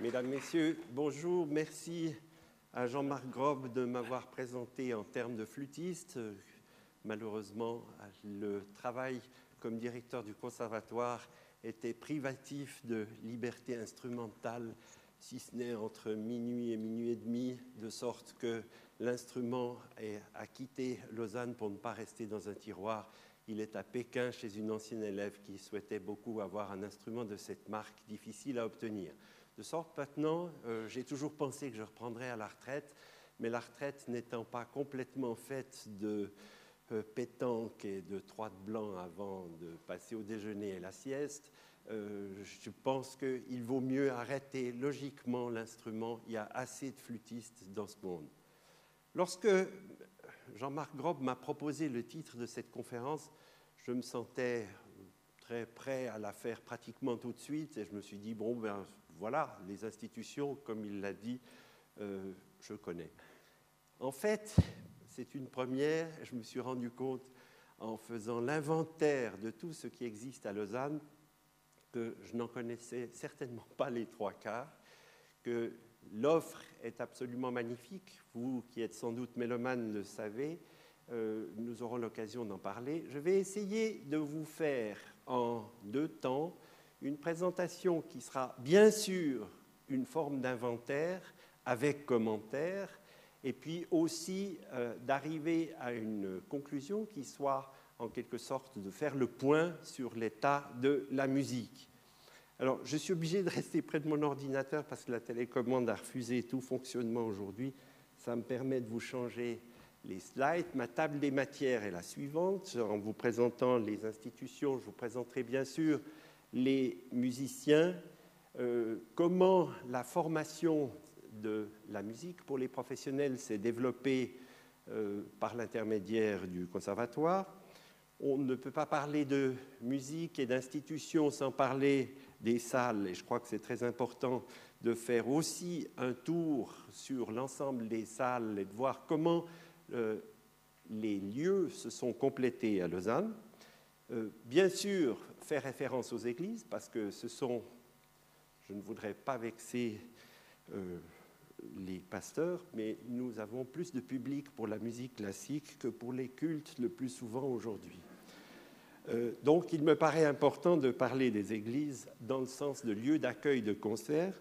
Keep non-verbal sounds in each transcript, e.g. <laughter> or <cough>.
Mesdames, Messieurs, bonjour. Merci à Jean-Marc Grob de m'avoir présenté en termes de flûtiste. Malheureusement, le travail comme directeur du conservatoire était privatif de liberté instrumentale, si ce n'est entre minuit et minuit et demi, de sorte que l'instrument a quitté Lausanne pour ne pas rester dans un tiroir. Il est à Pékin chez une ancienne élève qui souhaitait beaucoup avoir un instrument de cette marque difficile à obtenir. De sorte maintenant, euh, j'ai toujours pensé que je reprendrais à la retraite, mais la retraite n'étant pas complètement faite de euh, pétanque et de trois de blanc avant de passer au déjeuner et la sieste, euh, je pense qu'il vaut mieux arrêter logiquement l'instrument. Il y a assez de flûtistes dans ce monde. Lorsque Jean-Marc Grob m'a proposé le titre de cette conférence, je me sentais très prêt à la faire pratiquement tout de suite et je me suis dit, bon, ben voilà, les institutions, comme il l'a dit, euh, je connais. En fait, c'est une première, je me suis rendu compte en faisant l'inventaire de tout ce qui existe à Lausanne que je n'en connaissais certainement pas les trois quarts, que l'offre est absolument magnifique. Vous qui êtes sans doute mélomane le savez, euh, nous aurons l'occasion d'en parler. Je vais essayer de vous faire en deux temps une présentation qui sera bien sûr une forme d'inventaire avec commentaires, et puis aussi euh, d'arriver à une conclusion qui soit en quelque sorte de faire le point sur l'état de la musique. Alors, je suis obligé de rester près de mon ordinateur parce que la télécommande a refusé tout fonctionnement aujourd'hui. Ça me permet de vous changer les slides. Ma table des matières est la suivante. En vous présentant les institutions, je vous présenterai bien sûr les musiciens, euh, comment la formation de la musique pour les professionnels s'est développée euh, par l'intermédiaire du conservatoire. On ne peut pas parler de musique et d'institutions sans parler des salles, et je crois que c'est très important de faire aussi un tour sur l'ensemble des salles et de voir comment euh, les lieux se sont complétés à Lausanne. Bien sûr, faire référence aux églises, parce que ce sont, je ne voudrais pas vexer euh, les pasteurs, mais nous avons plus de public pour la musique classique que pour les cultes le plus souvent aujourd'hui. Euh, donc il me paraît important de parler des églises dans le sens de lieu d'accueil de concerts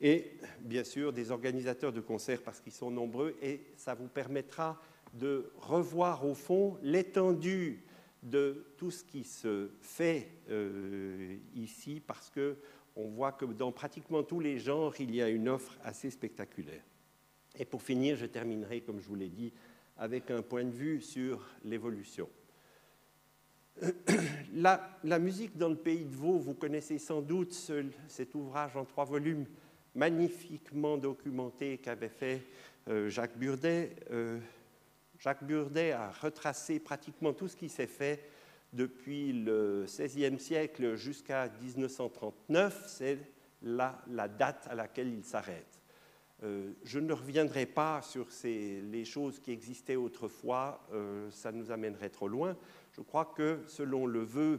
et bien sûr des organisateurs de concerts parce qu'ils sont nombreux et ça vous permettra de revoir au fond l'étendue de tout ce qui se fait euh, ici parce que on voit que dans pratiquement tous les genres, il y a une offre assez spectaculaire. Et pour finir, je terminerai, comme je vous l'ai dit, avec un point de vue sur l'évolution. <coughs> La, musique dans le pays de Vaud, vous connaissez sans doute cet ouvrage en trois volumes magnifiquement documenté qu'avait fait euh, Jacques Burdet. Euh, Jacques Burdet a retracé pratiquement tout ce qui s'est fait depuis le XVIe siècle jusqu'à 1939. C'est la, date à laquelle il s'arrête. Euh, je ne reviendrai pas sur les choses qui existaient autrefois, euh, ça nous amènerait trop loin. Je crois que selon le vœu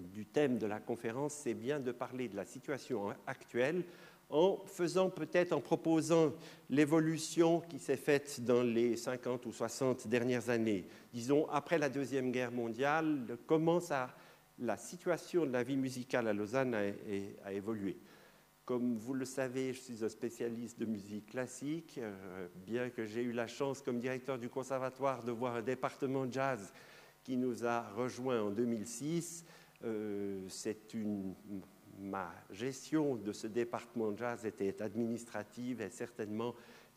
du thème de la conférence, c'est bien de parler de la situation actuelle en faisant peut-être, en proposant l'évolution qui s'est faite dans les 50 ou 60 dernières années. Disons, après la Deuxième Guerre mondiale, comment ça, la situation de la vie musicale à Lausanne a, évolué. Comme vous le savez, je suis un spécialiste de musique classique, euh, bien que j'ai eu la chance comme directeur du conservatoire de voir un département jazz qui nous a rejoints en 2006. Euh, c'est une ma gestion de ce département de jazz était administrative et certainement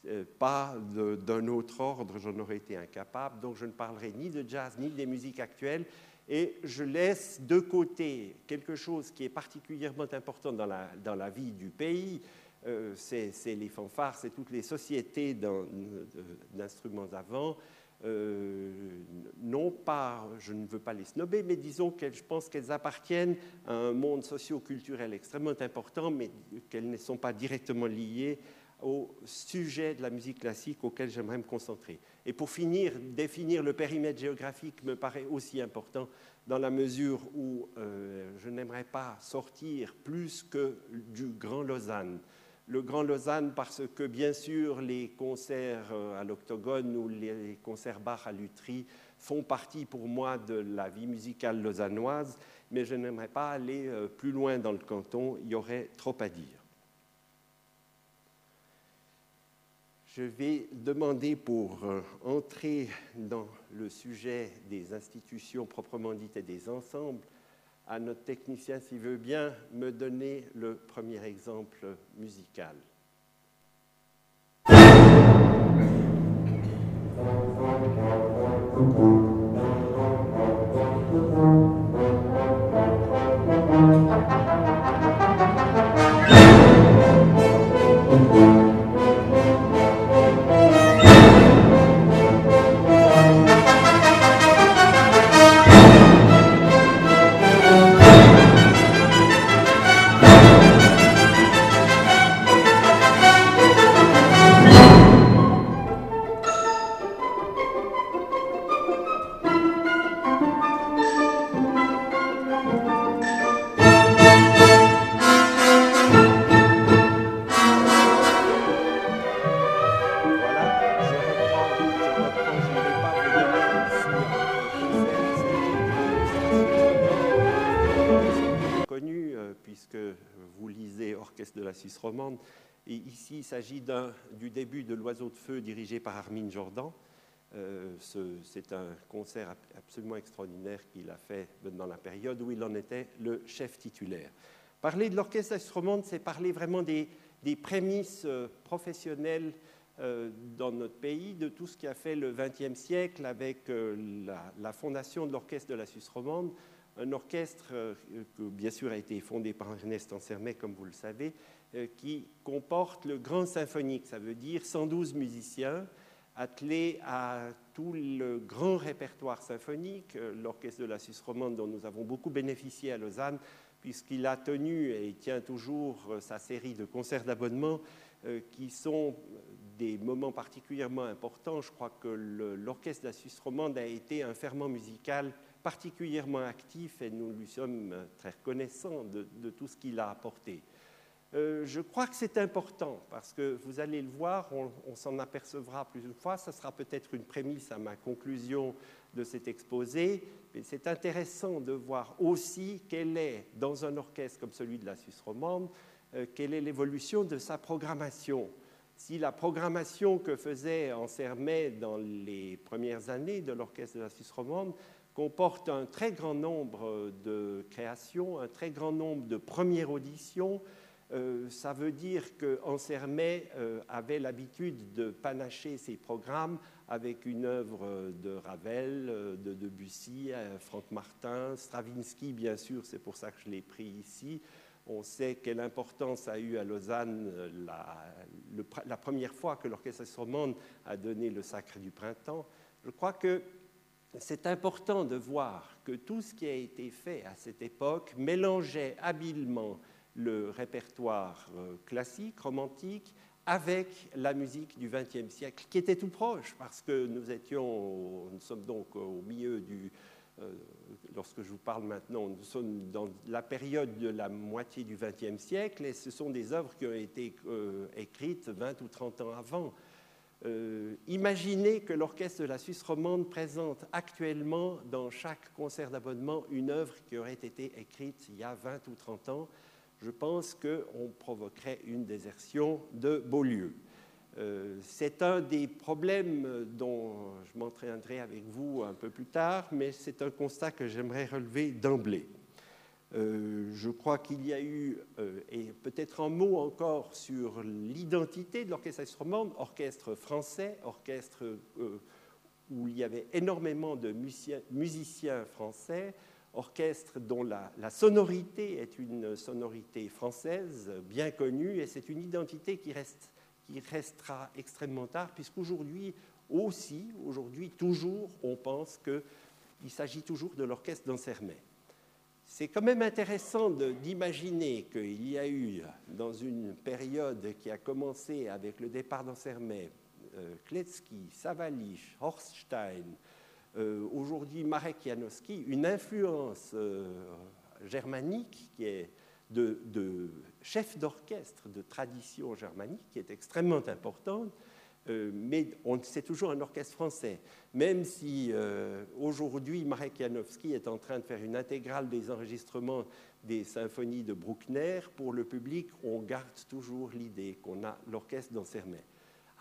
euh, pas d'un autre ordre, j'en aurais été incapable. Donc je ne parlerai ni de jazz ni des musiques actuelles. Et je laisse de côté quelque chose qui est particulièrement important dans la, dans la vie du pays, euh, c'est les fanfares, c'est toutes les sociétés d'instruments avant, euh, non pas, je ne veux pas les snober, mais disons que je pense qu'elles appartiennent à un monde socio-culturel extrêmement important, mais qu'elles ne sont pas directement liées au sujet de la musique classique auquel j'aimerais me concentrer. Et pour finir, définir le périmètre géographique me paraît aussi important dans la mesure où euh, je n'aimerais pas sortir plus que du Grand Lausanne. Le Grand Lausanne parce que bien sûr les concerts euh, à l'Octogone ou les concerts Bach à Lutry font partie pour moi de la vie musicale lausannoise, mais je n'aimerais pas aller euh, plus loin dans le canton, il y aurait trop à dire. Je vais demander pour euh, entrer dans le sujet des institutions proprement dites et des ensembles à notre technicien s'il veut bien me donner le premier exemple musical. Il s'agit du début de L'Oiseau de Feu dirigé par Armin Jordan. Euh, c'est un concert absolument extraordinaire qu'il a fait dans la période où il en était le chef titulaire. Parler de l'orchestre romande, c'est parler vraiment des, prémices euh, professionnelles euh, dans notre pays, de tout ce qui a fait le XXe siècle avec la, fondation de l'orchestre de la Suisse romande, un orchestre qui bien sûr a été fondé par Ernest Ansermet, comme vous le savez, qui comporte le grand symphonique, ça veut dire 112 musiciens attelés à tout le grand répertoire symphonique, euh, l'orchestre de la Suisse romande dont nous avons beaucoup bénéficié à Lausanne, puisqu'il a tenu et tient toujours euh, sa série de concerts d'abonnement qui sont des moments particulièrement importants. Je crois que l'orchestre de la Suisse romande a été un ferment musical particulièrement actif et nous lui sommes très reconnaissants de tout ce qu'il a apporté. Euh, je crois que c'est important parce que vous allez le voir, on, s'en apercevra plus une fois, ça sera peut-être une prémisse à ma conclusion de cet exposé, mais c'est intéressant de voir aussi quelle est, dans un orchestre comme celui de la Suisse romande, euh, quelle est l'évolution de sa programmation. Si la programmation que faisait Ansermet dans les premières années de l'orchestre de la Suisse romande comporte un très grand nombre de créations, un très grand nombre de premières auditions, euh, ça veut dire qu'Ansermet euh, avait l'habitude de panacher ses programmes avec une œuvre de Ravel, euh, de Debussy, Franck Martin, Stravinsky, bien sûr, c'est pour ça que je l'ai pris ici. On sait quelle importance a eu à Lausanne la, première fois que l'orchestre romande a donné le Sacre du Printemps. Je crois que c'est important de voir que tout ce qui a été fait à cette époque mélangeait habilement le répertoire euh, classique, romantique, avec la musique du XXe siècle, qui était tout proche, parce que nous sommes donc au milieu du, euh, lorsque je vous parle maintenant, nous sommes dans la période de la moitié du XXe siècle, et ce sont des œuvres qui ont été euh, écrites 20 ou 30 ans avant. imaginez que l'orchestre de la Suisse romande présente actuellement dans chaque concert d'abonnement une œuvre qui aurait été écrite il y a 20 ou 30 ans je pense qu'on provoquerait une désertion de Beaulieu. Euh, c'est un des problèmes dont je m'entraînerai avec vous un peu plus tard, mais c'est un constat que j'aimerais relever d'emblée. Euh, je crois qu'il y a eu, euh, et peut-être un mot encore sur l'identité de l'orchestre romande, orchestre français, orchestre où il y avait énormément de musiciens français, orchestre dont la, sonorité est une sonorité française bien connue et c'est une identité qui, reste, qui restera extrêmement tard puisqu'aujourd'hui aussi, aujourd'hui toujours, on pense qu'il s'agit toujours de l'orchestre d'Ansermet. c'est quand même intéressant d'imaginer qu'il y a eu, dans une période qui a commencé avec le départ d'Ansermet, euh, Kletzky, Savalich, Horstein, euh, aujourd'hui Marek Janowski, une influence euh, germanique qui est de, chef d'orchestre de tradition germanique qui est extrêmement importante euh, mais c'est toujours un orchestre français. Même si euh, aujourd'hui Marek Janowski est en train de faire une intégrale des enregistrements des symphonies de Bruckner, pour le public, on garde toujours l'idée qu'on a l'orchestre d'Ansermet.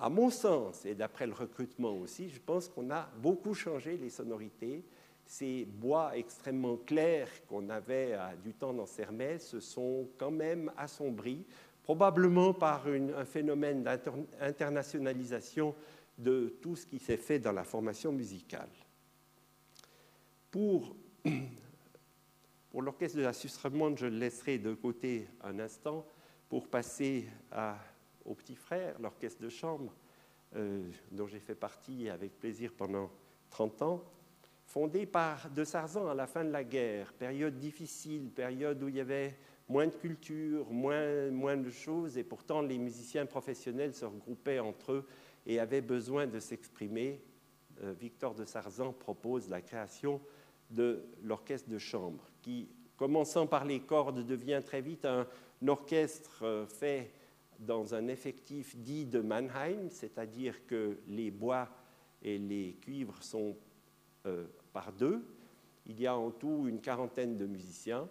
À mon sens, et d'après le recrutement aussi, je pense qu'on a beaucoup changé les sonorités. Ces bois extrêmement clairs qu'on avait du temps d'Ansermet se sont quand même assombris probablement par un phénomène d'internationalisation de tout ce qui s'est fait dans la formation musicale. Pour, <clears throat> pour l'orchestre de la Suisse romande, je le laisserai de côté un instant pour passer à, au petit frère, l'orchestre de chambre, euh, dont j'ai fait partie avec plaisir pendant 30 ans, fondé par De Sarzan à la fin de la guerre, période difficile, période où il y avait moins de culture, moins, moins de choses, et pourtant les musiciens professionnels se regroupaient entre eux et avaient besoin de s'exprimer. Euh, Victor de Sarzan propose la création de l'orchestre de chambre, qui, commençant par les cordes, devient très vite un orchestre euh, fait dans un effectif dit de Mannheim, c'est-à-dire que les bois et les cuivres sont euh, par deux. Il y a en tout une quarantaine de musiciens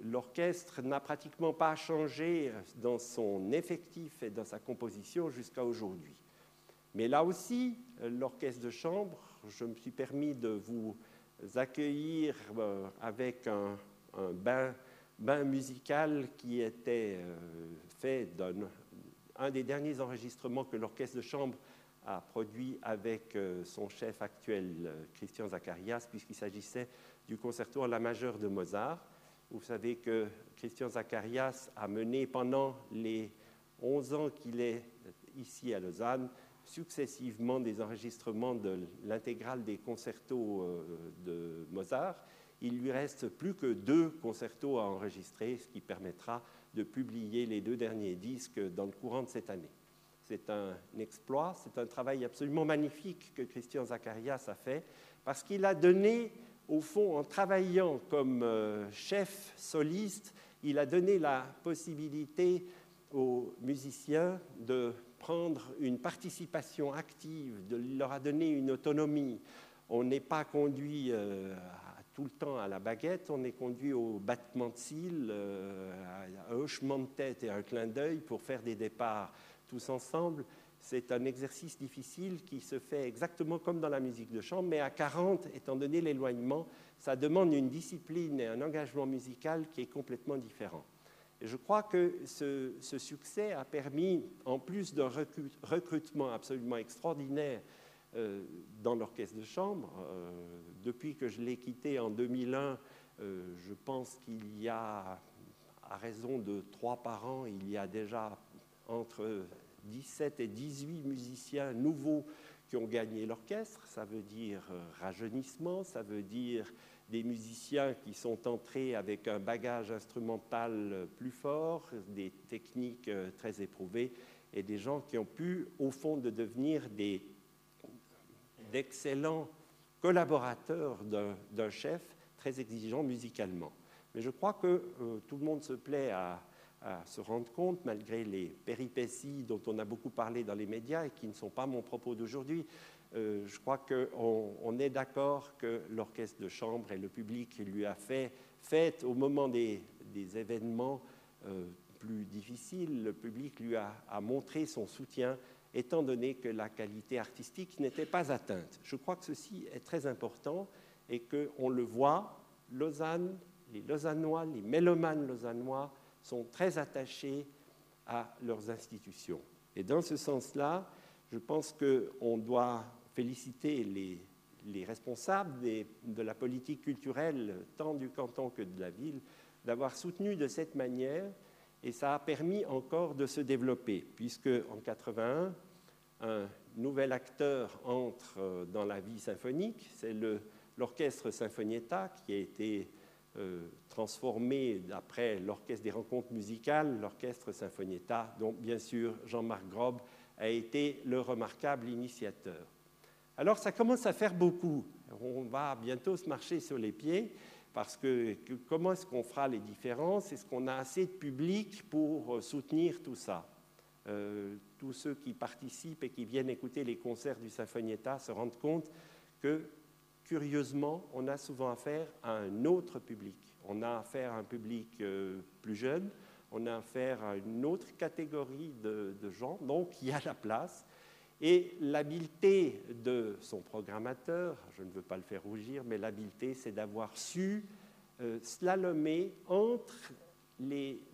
l'orchestre n'a pratiquement pas changé dans son effectif et dans sa composition jusqu'à aujourd'hui. Mais là aussi, l'orchestre de chambre, je me suis permis de vous accueillir euh, avec un, bain, bain, musical qui était euh, fait d'un un des derniers enregistrements que l'orchestre de chambre a produit avec euh, son chef actuel, Christian Zacharias, puisqu'il s'agissait du concerto à la majeure de Mozart. Vous savez que Christian Zacharias a mené pendant les 11 ans qu'il est ici à Lausanne successivement des enregistrements de l'intégrale des concertos euh, de Mozart. Il lui reste plus que deux concertos à enregistrer, ce qui permettra de publier les deux derniers disques dans le courant de cette année. C'est un exploit, c'est un travail absolument magnifique que Christian Zacharias a fait, parce qu'il a donné au fond, en travaillant comme euh, chef soliste, il a donné la possibilité aux musiciens de prendre une participation active, de leur a donné une autonomie. On n'est pas conduit euh, tout le temps à la baguette, on est conduit au battement de cils, euh, à un hochement de tête et un clin d'œil pour faire des départs tous ensemble c'est un exercice difficile qui se fait exactement comme dans la musique de chambre, mais à 40, étant donné l'éloignement, ça demande une discipline et un engagement musical qui est complètement différent. Et je crois que ce, succès a permis, en plus d'un recrutement absolument extraordinaire euh, dans l'orchestre de chambre, euh, depuis que je l'ai quitté en 2001, euh, je pense qu'il y a, à raison de trois par an, il y a déjà entre 17 et 18 musiciens nouveaux qui ont gagné l'orchestre. Ça veut dire rajeunissement, ça veut dire des musiciens qui sont entrés avec un bagage instrumental plus fort, des techniques très éprouvées et des gens qui ont pu, au fond, de devenir d'excellents collaborateurs d'un chef très exigeant musicalement. Mais je crois que euh, tout le monde se plaît à, se rendre compte, malgré les péripéties dont on a beaucoup parlé dans les médias et qui ne sont pas mon propos d'aujourd'hui, euh, je crois qu'on on est d'accord que l'orchestre de chambre et le public lui a fait au moment des, événements euh, plus difficiles. Le public lui a, montré son soutien, étant donné que la qualité artistique n'était pas atteinte. Je crois que ceci est très important et qu'on le voit, Lausanne, les Lausannois, les mélomanes lausannois, sont très attachés à leurs institutions. Et dans ce sens-là, je pense qu'on doit féliciter les, les responsables de la politique culturelle, tant du canton que de la ville, d'avoir soutenu de cette manière, et ça a permis encore de se développer, puisque en 81, un nouvel acteur entre euh, dans la vie symphonique, c'est l'orchestre Sinfonietta qui a été euh, transformé d'après l'Orchestre des rencontres musicales, l'Orchestre Sinfonietta, dont bien sûr Jean-Marc Grob a été le remarquable initiateur. Alors ça commence à faire beaucoup. On va bientôt se marcher sur les pieds parce que, comment est-ce qu'on fera les différences? Est-ce qu'on a assez de public pour euh, soutenir tout ça? Euh, Tous ceux qui participent et qui viennent écouter les concerts du Sinfonietta se rendent compte que, curieusement, on a souvent affaire à un autre public. On a affaire à un public euh, plus jeune, on a affaire à une autre catégorie de, de gens, donc il y a la place. Et l'habileté de son programmateur, je ne veux pas le faire rougir, mais l'habileté, c'est d'avoir su euh, slalomer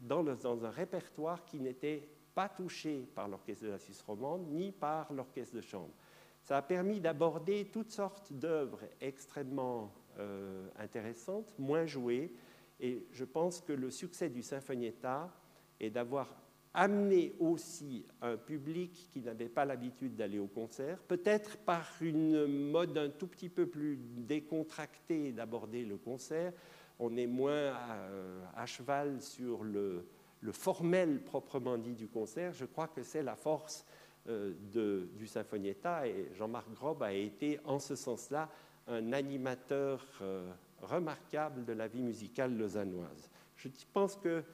dans, un répertoire qui n'était pas touché par l'orchestre de la Suisse romande ni par l'orchestre de chambre. Ça a permis d'aborder toutes sortes d'œuvres extrêmement euh, intéressantes, moins jouées, et je pense que le succès du Sinfonietta est d'avoir amener aussi un public qui n'avait pas l'habitude d'aller au concert, peut-être par une mode un tout petit peu plus décontractée d'aborder le concert. On est moins à, cheval sur le, formel proprement dit du concert. Je crois que c'est la force euh, du Sinfonietta et Jean-Marc Grob a été en ce sens-là un animateur euh, remarquable de la vie musicale lausannoise. Je pense que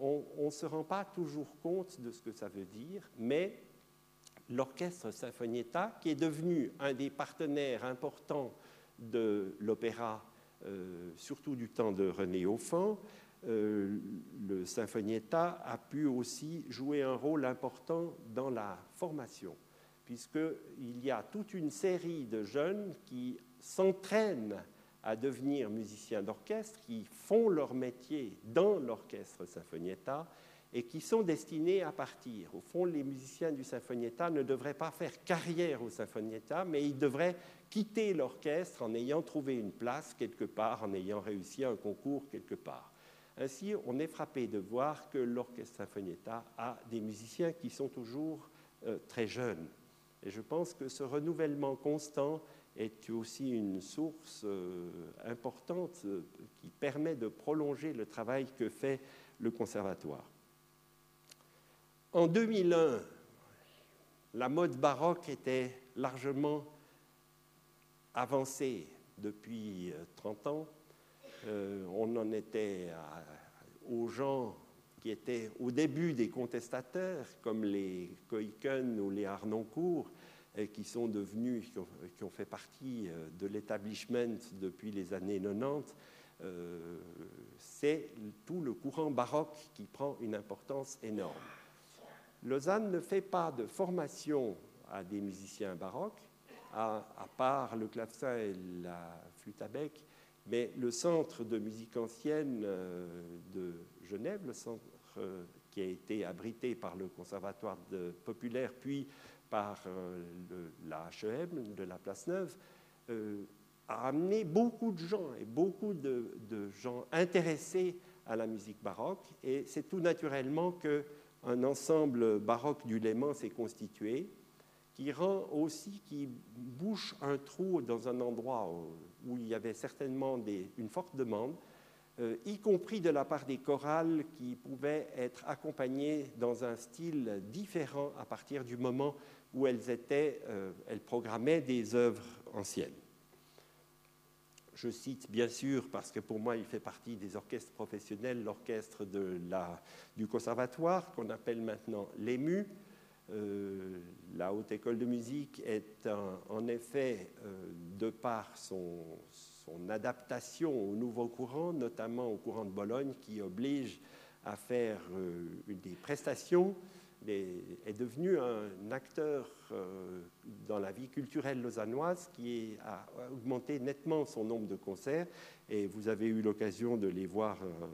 on ne se rend pas toujours compte de ce que ça veut dire, mais l'orchestre Sinfonietta, qui est devenu un des partenaires importants de l'opéra, euh, surtout du temps de René Auffin, euh, le Sinfonietta a pu aussi jouer un rôle important dans la formation, puisqu'il y a toute une série de jeunes qui s'entraînent à devenir musiciens d'orchestre, qui font leur métier dans l'orchestre Sinfonietta et qui sont destinés à partir. Au fond, les musiciens du Sinfonietta ne devraient pas faire carrière au Sinfonietta, mais ils devraient quitter l'orchestre en ayant trouvé une place quelque part, en ayant réussi un concours quelque part. Ainsi, on est frappé de voir que l'orchestre Sinfonietta a des musiciens qui sont toujours euh, très jeunes. Et je pense que ce renouvellement constant est aussi une source euh, importante euh, qui permet de prolonger le travail que fait le conservatoire. En 2001, la mode baroque était largement avancée depuis 30 euh, ans. on en était aux gens qui étaient au début des contestateurs, comme les Koiken ou les Arnoncourt, qui sont devenus, qui ont, fait partie euh, de l'établissement depuis les années 90, euh, c'est tout le courant baroque qui prend une importance énorme. Lausanne ne fait pas de formation à des musiciens baroques, à, part le clavecin et la flûte à bec, mais le centre de musique ancienne euh, de Genève, le centre qui a été abrité par le Conservatoire populaire, puis par euh, la HEM de la Place Neuve, euh, a amené beaucoup de gens et beaucoup de, gens intéressés à la musique baroque. Et c'est tout naturellement qu'un ensemble baroque du Léman s'est constitué, qui rend aussi, qui bouche un trou dans un endroit où, il y avait certainement une forte demande, euh, y compris de la part des chorales qui pouvaient être accompagnées dans un style différent à partir du moment où elles, étaient, euh, elles programmaient des œuvres anciennes. Je cite bien sûr, parce que pour moi il fait partie des orchestres professionnels, l'orchestre du conservatoire, qu'on appelle maintenant l'EMU. Euh, la Haute École de musique est en effet, de par son, son, adaptation au nouveau courant, notamment au courant de Bologne, qui oblige à faire des prestations est devenu un acteur euh, dans la vie culturelle lausannoise qui a augmenté nettement son nombre de concerts et vous avez eu l'occasion de les voir euh,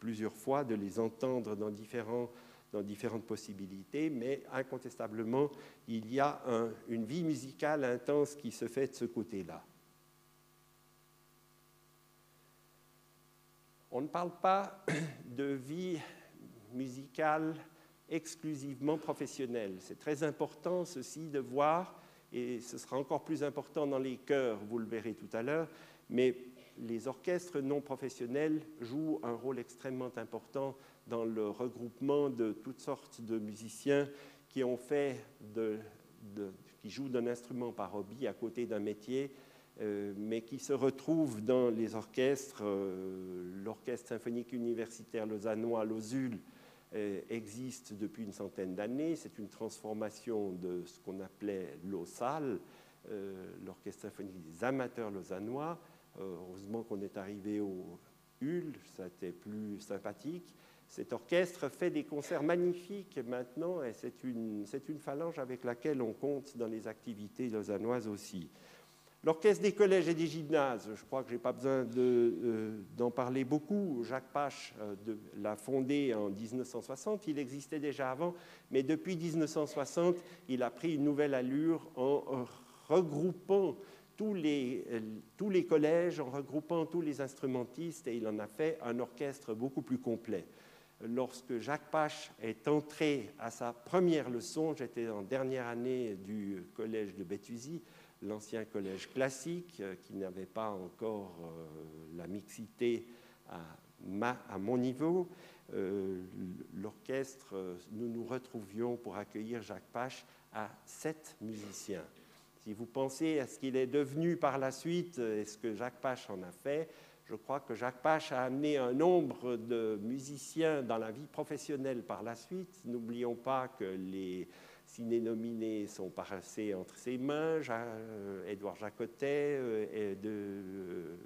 plusieurs fois, de les entendre dans différentes possibilités, mais incontestablement, il y a une vie musicale intense qui se fait de ce côté-là. On ne parle pas de vie musicale exclusivement professionnel. C'est très important ceci de voir, et ce sera encore plus important dans les chœurs, vous le verrez tout à l'heure, mais les orchestres non professionnels jouent un rôle extrêmement important dans le regroupement de toutes sortes de musiciens qui qui jouent d'un instrument par hobby à côté d'un métier, mais qui se retrouvent dans les orchestres. Euh, l'Orchestre symphonique universitaire lausannois, l'OSUL, euh, existe depuis une centaine d'années. C'est une transformation de ce qu'on appelait l'OSAL, l'Orchestre symphonique des amateurs lausannois. heureusement qu'on est arrivé au HUL, ça été plus sympathique. Cet orchestre fait des concerts magnifiques maintenant et c'est une, une, phalange avec laquelle on compte dans les activités lausannoises aussi. L'orchestre des collèges et des gymnases, je crois que je n'ai pas besoin euh, d'en parler beaucoup. Jacques Pache euh, l'a fondé en 1960, il existait déjà avant, mais depuis 1960, il a pris une nouvelle allure en regroupant tous les, euh, tous les collèges, en regroupant tous les instrumentistes, et il en a fait un orchestre beaucoup plus complet lorsque Jacques Pache est entré à sa première leçon, j'étais en dernière année du collège de Béthusy, l'ancien collège classique euh, qui n'avait pas encore euh, la mixité à, mon niveau. Euh, l'orchestre, nous nous retrouvions pour accueillir Jacques Pache à sept musiciens. Si vous pensez à ce qu'il est devenu par la suite et ce que Jacques Pache en a fait, je crois que Jacques Pache a amené un nombre de musiciens dans la vie professionnelle par la suite. N'oublions pas que les ciné-nominés sont passés entre ses mains, Édouard Jacotet, euh, et de, euh,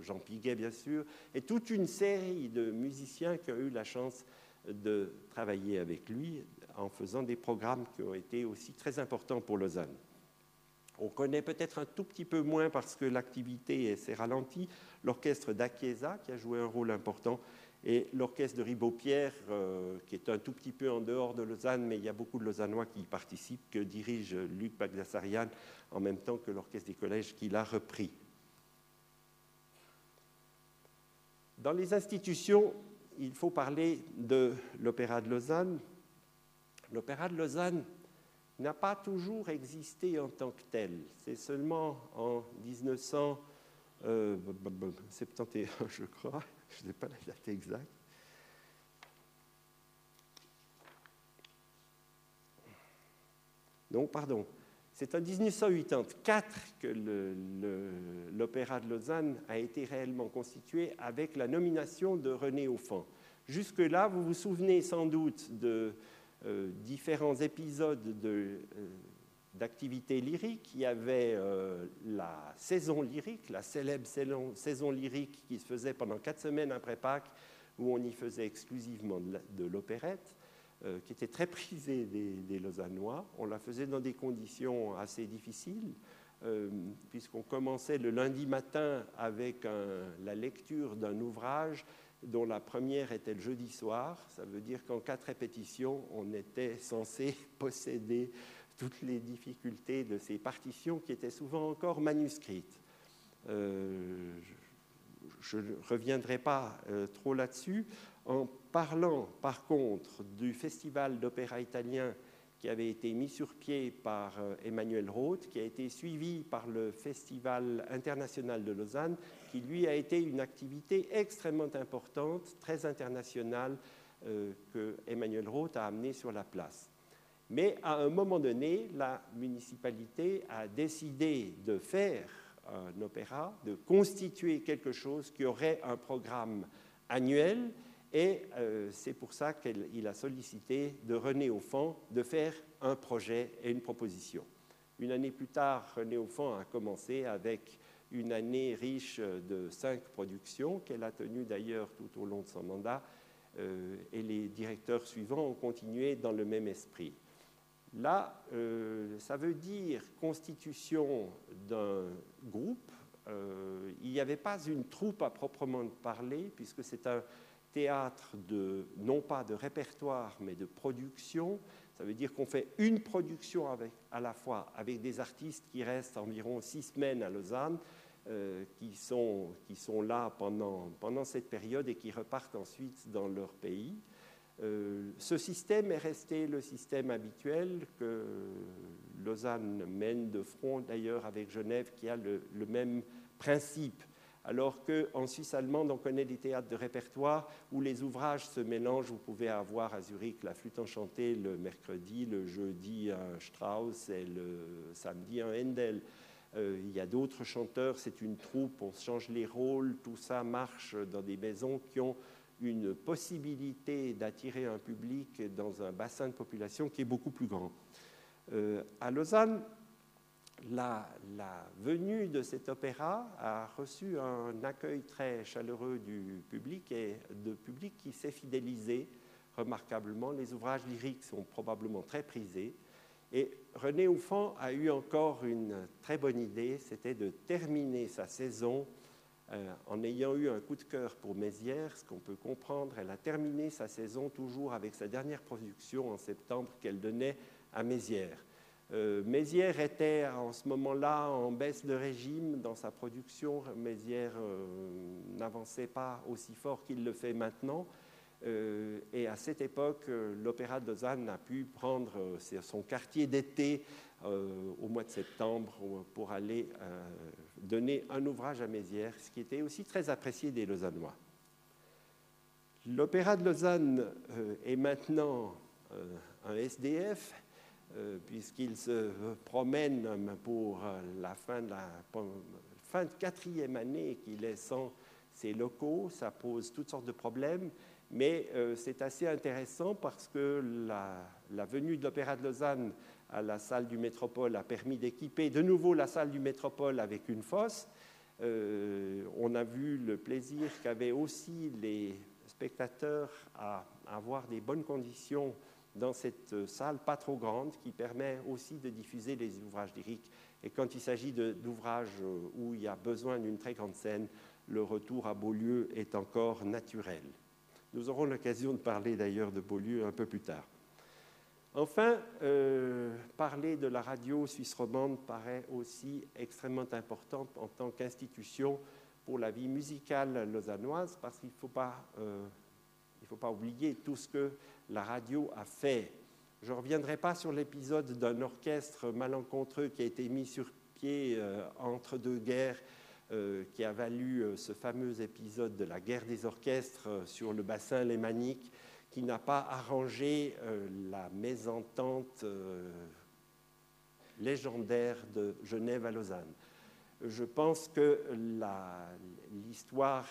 Jean Piguet bien sûr, et toute une série de musiciens qui ont eu la chance de travailler avec lui en faisant des programmes qui ont été aussi très importants pour Lausanne. On connaît peut-être un tout petit peu moins parce que l'activité s'est ralentie, l'orchestre d'Achiesa qui a joué un rôle important et l'orchestre de Ribaud-Pierre euh, qui est un tout petit peu en dehors de Lausanne, mais il y a beaucoup de Lausannois qui y participent, que dirige Luc Bagdasarian en même temps que l'orchestre des collèges qui l'a repris. Dans les institutions, il faut parler de l'Opéra de Lausanne. L'Opéra de Lausanne n'a pas toujours existé en tant que tel. C'est seulement en 1971, euh, je crois, je n'ai pas la date exacte, non, pardon, c'est en 1984 que l'Opéra de Lausanne a été réellement constitué avec la nomination de René Auffand. Jusque-là, vous vous souvenez sans doute de euh, différents épisodes euh, d'activité lyrique. Il y avait euh, la saison lyrique, la célèbre saison, lyrique qui se faisait pendant quatre semaines après Pâques, où on y faisait exclusivement de l'opérette, qui était très prisée des, Lausannois. On la faisait dans des conditions assez difficiles, puisqu'on commençait le lundi matin avec la lecture d'un ouvrage dont la première était le jeudi soir. Ça veut dire qu'en quatre répétitions, on était censé <laughs> posséder toutes les difficultés de ces partitions qui étaient souvent encore manuscrites. Euh, je ne reviendrai pas euh, trop là-dessus. En parlant par contre du festival d'opéra italien qui avait été mis sur pied par euh, Emmanuel Roth, qui a été suivi par le Festival international de Lausanne, qui lui a été une activité extrêmement importante, très internationale, que Emmanuel Roth a amené sur la place. Mais à un moment donné, la municipalité a décidé de faire un opéra, de constituer quelque chose qui aurait un programme annuel et euh, c'est pour ça qu'il a sollicité de René Auffand de faire un projet et une proposition. Une année plus tard, René Auffand a commencé avec une année riche de cinq productions qu'elle a tenues d'ailleurs tout au long de son mandat, euh, et les directeurs suivants ont continué dans le même esprit. Là, euh, ça veut dire constitution d'un groupe. il n'y avait pas une troupe à proprement parler, puisque c'est un, théâtre de, non pas de répertoire, mais de production. Ça veut dire qu'on fait une production à la fois avec des artistes qui restent environ six semaines à Lausanne, euh, qui, sont, là pendant cette période et qui repartent ensuite dans leur pays. Euh, ce système est resté le système habituel que Lausanne mène de front d'ailleurs avec Genève qui a le, même principe alors qu'en Suisse allemande, on connaît des théâtres de répertoire où les ouvrages se mélangent. Vous pouvez avoir à Zurich la flûte enchantée le mercredi, le jeudi un Strauss et le samedi un Handel. Euh, il y a d'autres chanteurs, c'est une troupe, on change les rôles, tout ça marche dans des maisons qui ont une possibilité d'attirer un public dans un bassin de population qui est beaucoup plus grand. Euh, à Lausanne, la, venue de cet opéra a reçu un accueil très chaleureux du public et de public qui s'est fidélisé remarquablement. Les ouvrages lyriques sont probablement très prisés. Et René Houffant a eu encore une très bonne idée, c'était de terminer sa saison euh, en ayant eu un coup de cœur pour Mézières, ce qu'on peut comprendre. Elle a terminé sa saison toujours avec sa dernière production en septembre qu'elle donnait à Mézières. Euh, Mézières était en ce moment-là en baisse de régime dans sa production. Mézières euh, n'avançait pas aussi fort qu'il le fait maintenant. Et à cette époque, l'Opéra de Lausanne a pu prendre son quartier d'été au mois de septembre pour aller donner un ouvrage à Mézières, ce qui était aussi très apprécié des Lausannois. L'Opéra de Lausanne est maintenant un SDF euh, puisqu'il se promène pour la fin de la fin de quatrième année qu'il est sans ses locaux. Ça pose toutes sortes de problèmes, mais euh, c'est assez intéressant parce que la, venue de l'Opéra de Lausanne à la salle du Métropole a permis d'équiper de nouveau la salle du Métropole avec une fosse. Euh, on a vu le plaisir qu'avaient aussi les spectateurs à avoir des bonnes conditions dans cette salle pas trop grande qui permet aussi de diffuser les ouvrages lyriques. Et quand il s'agit d'ouvrages où il y a besoin d'une très grande scène, le retour à Beaulieu est encore naturel. Nous aurons l'occasion de parler d'ailleurs de Beaulieu un peu plus tard. Enfin, euh, parler de la radio suisse romande paraît aussi extrêmement important en tant qu'institution pour la vie musicale lausannoise, parce qu'il ne faut, pas, euh, faut pas oublier tout ce que la radio a fait. Je ne reviendrai pas sur l'épisode d'un orchestre malencontreux qui a été mis sur pied euh, entre deux guerres, qui a valu ce fameux épisode de la guerre des orchestres sur le bassin lémanique, qui n'a pas arrangé la mésentente légendaire de Genève à Lausanne. Je pense que l'histoire,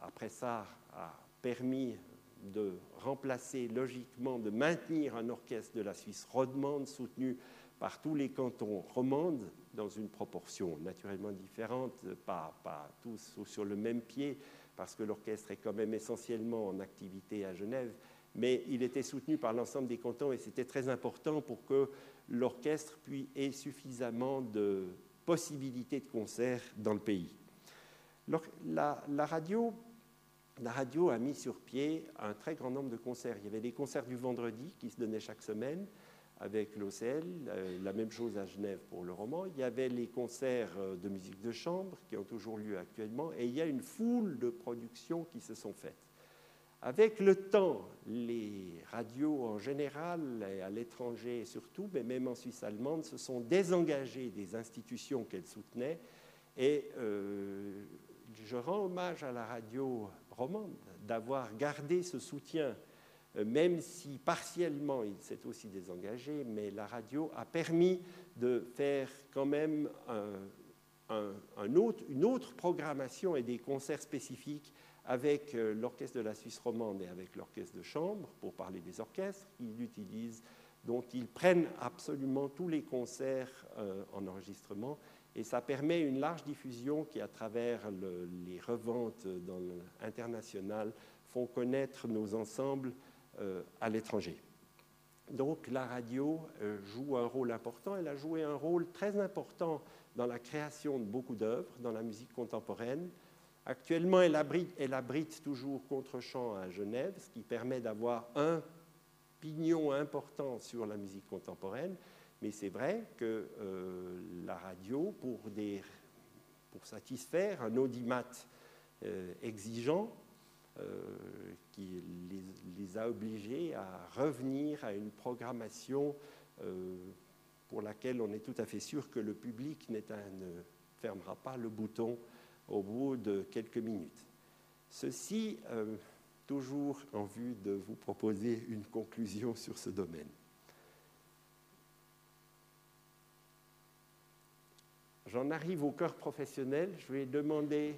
après ça, a permis de remplacer logiquement, de maintenir un orchestre de la Suisse romande soutenu par tous les cantons romandes dans une proportion naturellement différente, pas, pas tous sur le même pied, parce que l'orchestre est quand même essentiellement en activité à Genève, mais il était soutenu par l'ensemble des cantons et c'était très important pour que l'orchestre ait suffisamment de possibilités de concert dans le pays. La radio la radio a mis sur pied un très grand nombre de concerts. Il y avait des concerts du vendredi qui se donnaient chaque semaine avec l'OCL, euh, la même chose à Genève pour le roman. Il y avait les concerts euh, de musique de chambre qui ont toujours lieu actuellement, et il y a une foule de productions qui se sont faites. Avec le temps, les radios en général, à l'étranger surtout, mais même en Suisse allemande, se sont désengagées des institutions qu'elles soutenaient. Et euh, je rends hommage à la radio romande d'avoir gardé ce soutien, même si partiellement il s'est aussi désengagé, mais la radio a permis de faire quand même une autre programmation et des concerts spécifiques avec euh, l'Orchestre de la Suisse romande et avec l'Orchestre de chambre, pour parler des orchestres qu'ils utilisent, dont ils prennent absolument tous les concerts euh, en enregistrement et ça permet une large diffusion qui, à travers les reventes dans international, font connaître nos ensembles euh, à l'étranger. Donc la radio euh, joue un rôle important. Elle a joué un rôle très important dans la création de beaucoup d'œuvres dans la musique contemporaine. Actuellement, elle abrite, elle abrite toujours Contre-champ à Genève, ce qui permet d'avoir un pignon important sur la musique contemporaine. Mais c'est vrai que euh, la radio, pour, satisfaire un audimat euh, exigeant, euh, qui les, a obligés à revenir à une programmation pour laquelle on est tout à fait sûr que le public ne fermera pas le bouton au bout de quelques minutes. Ceci toujours en vue de vous proposer une conclusion sur ce domaine. J'en arrive au cœur professionnel. Je vais demander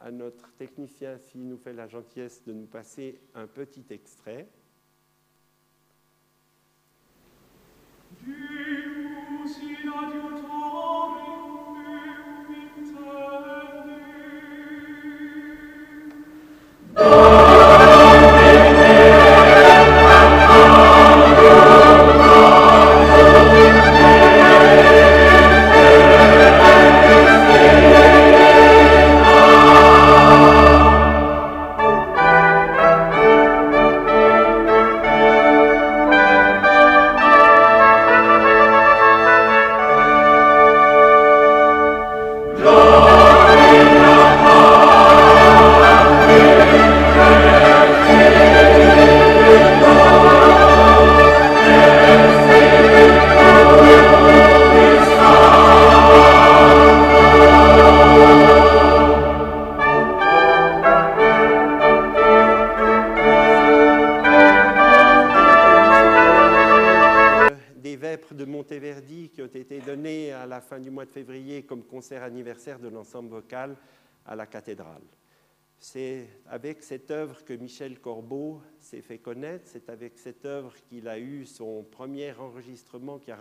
à notre technicien s'il nous fait la gentillesse de nous passer un petit extrait. De l'ensemble vocal à la cathédrale. C'est avec cette œuvre que Michel Corbeau s'est fait connaître, c'est avec cette œuvre qu'il a eu son premier enregistrement qui a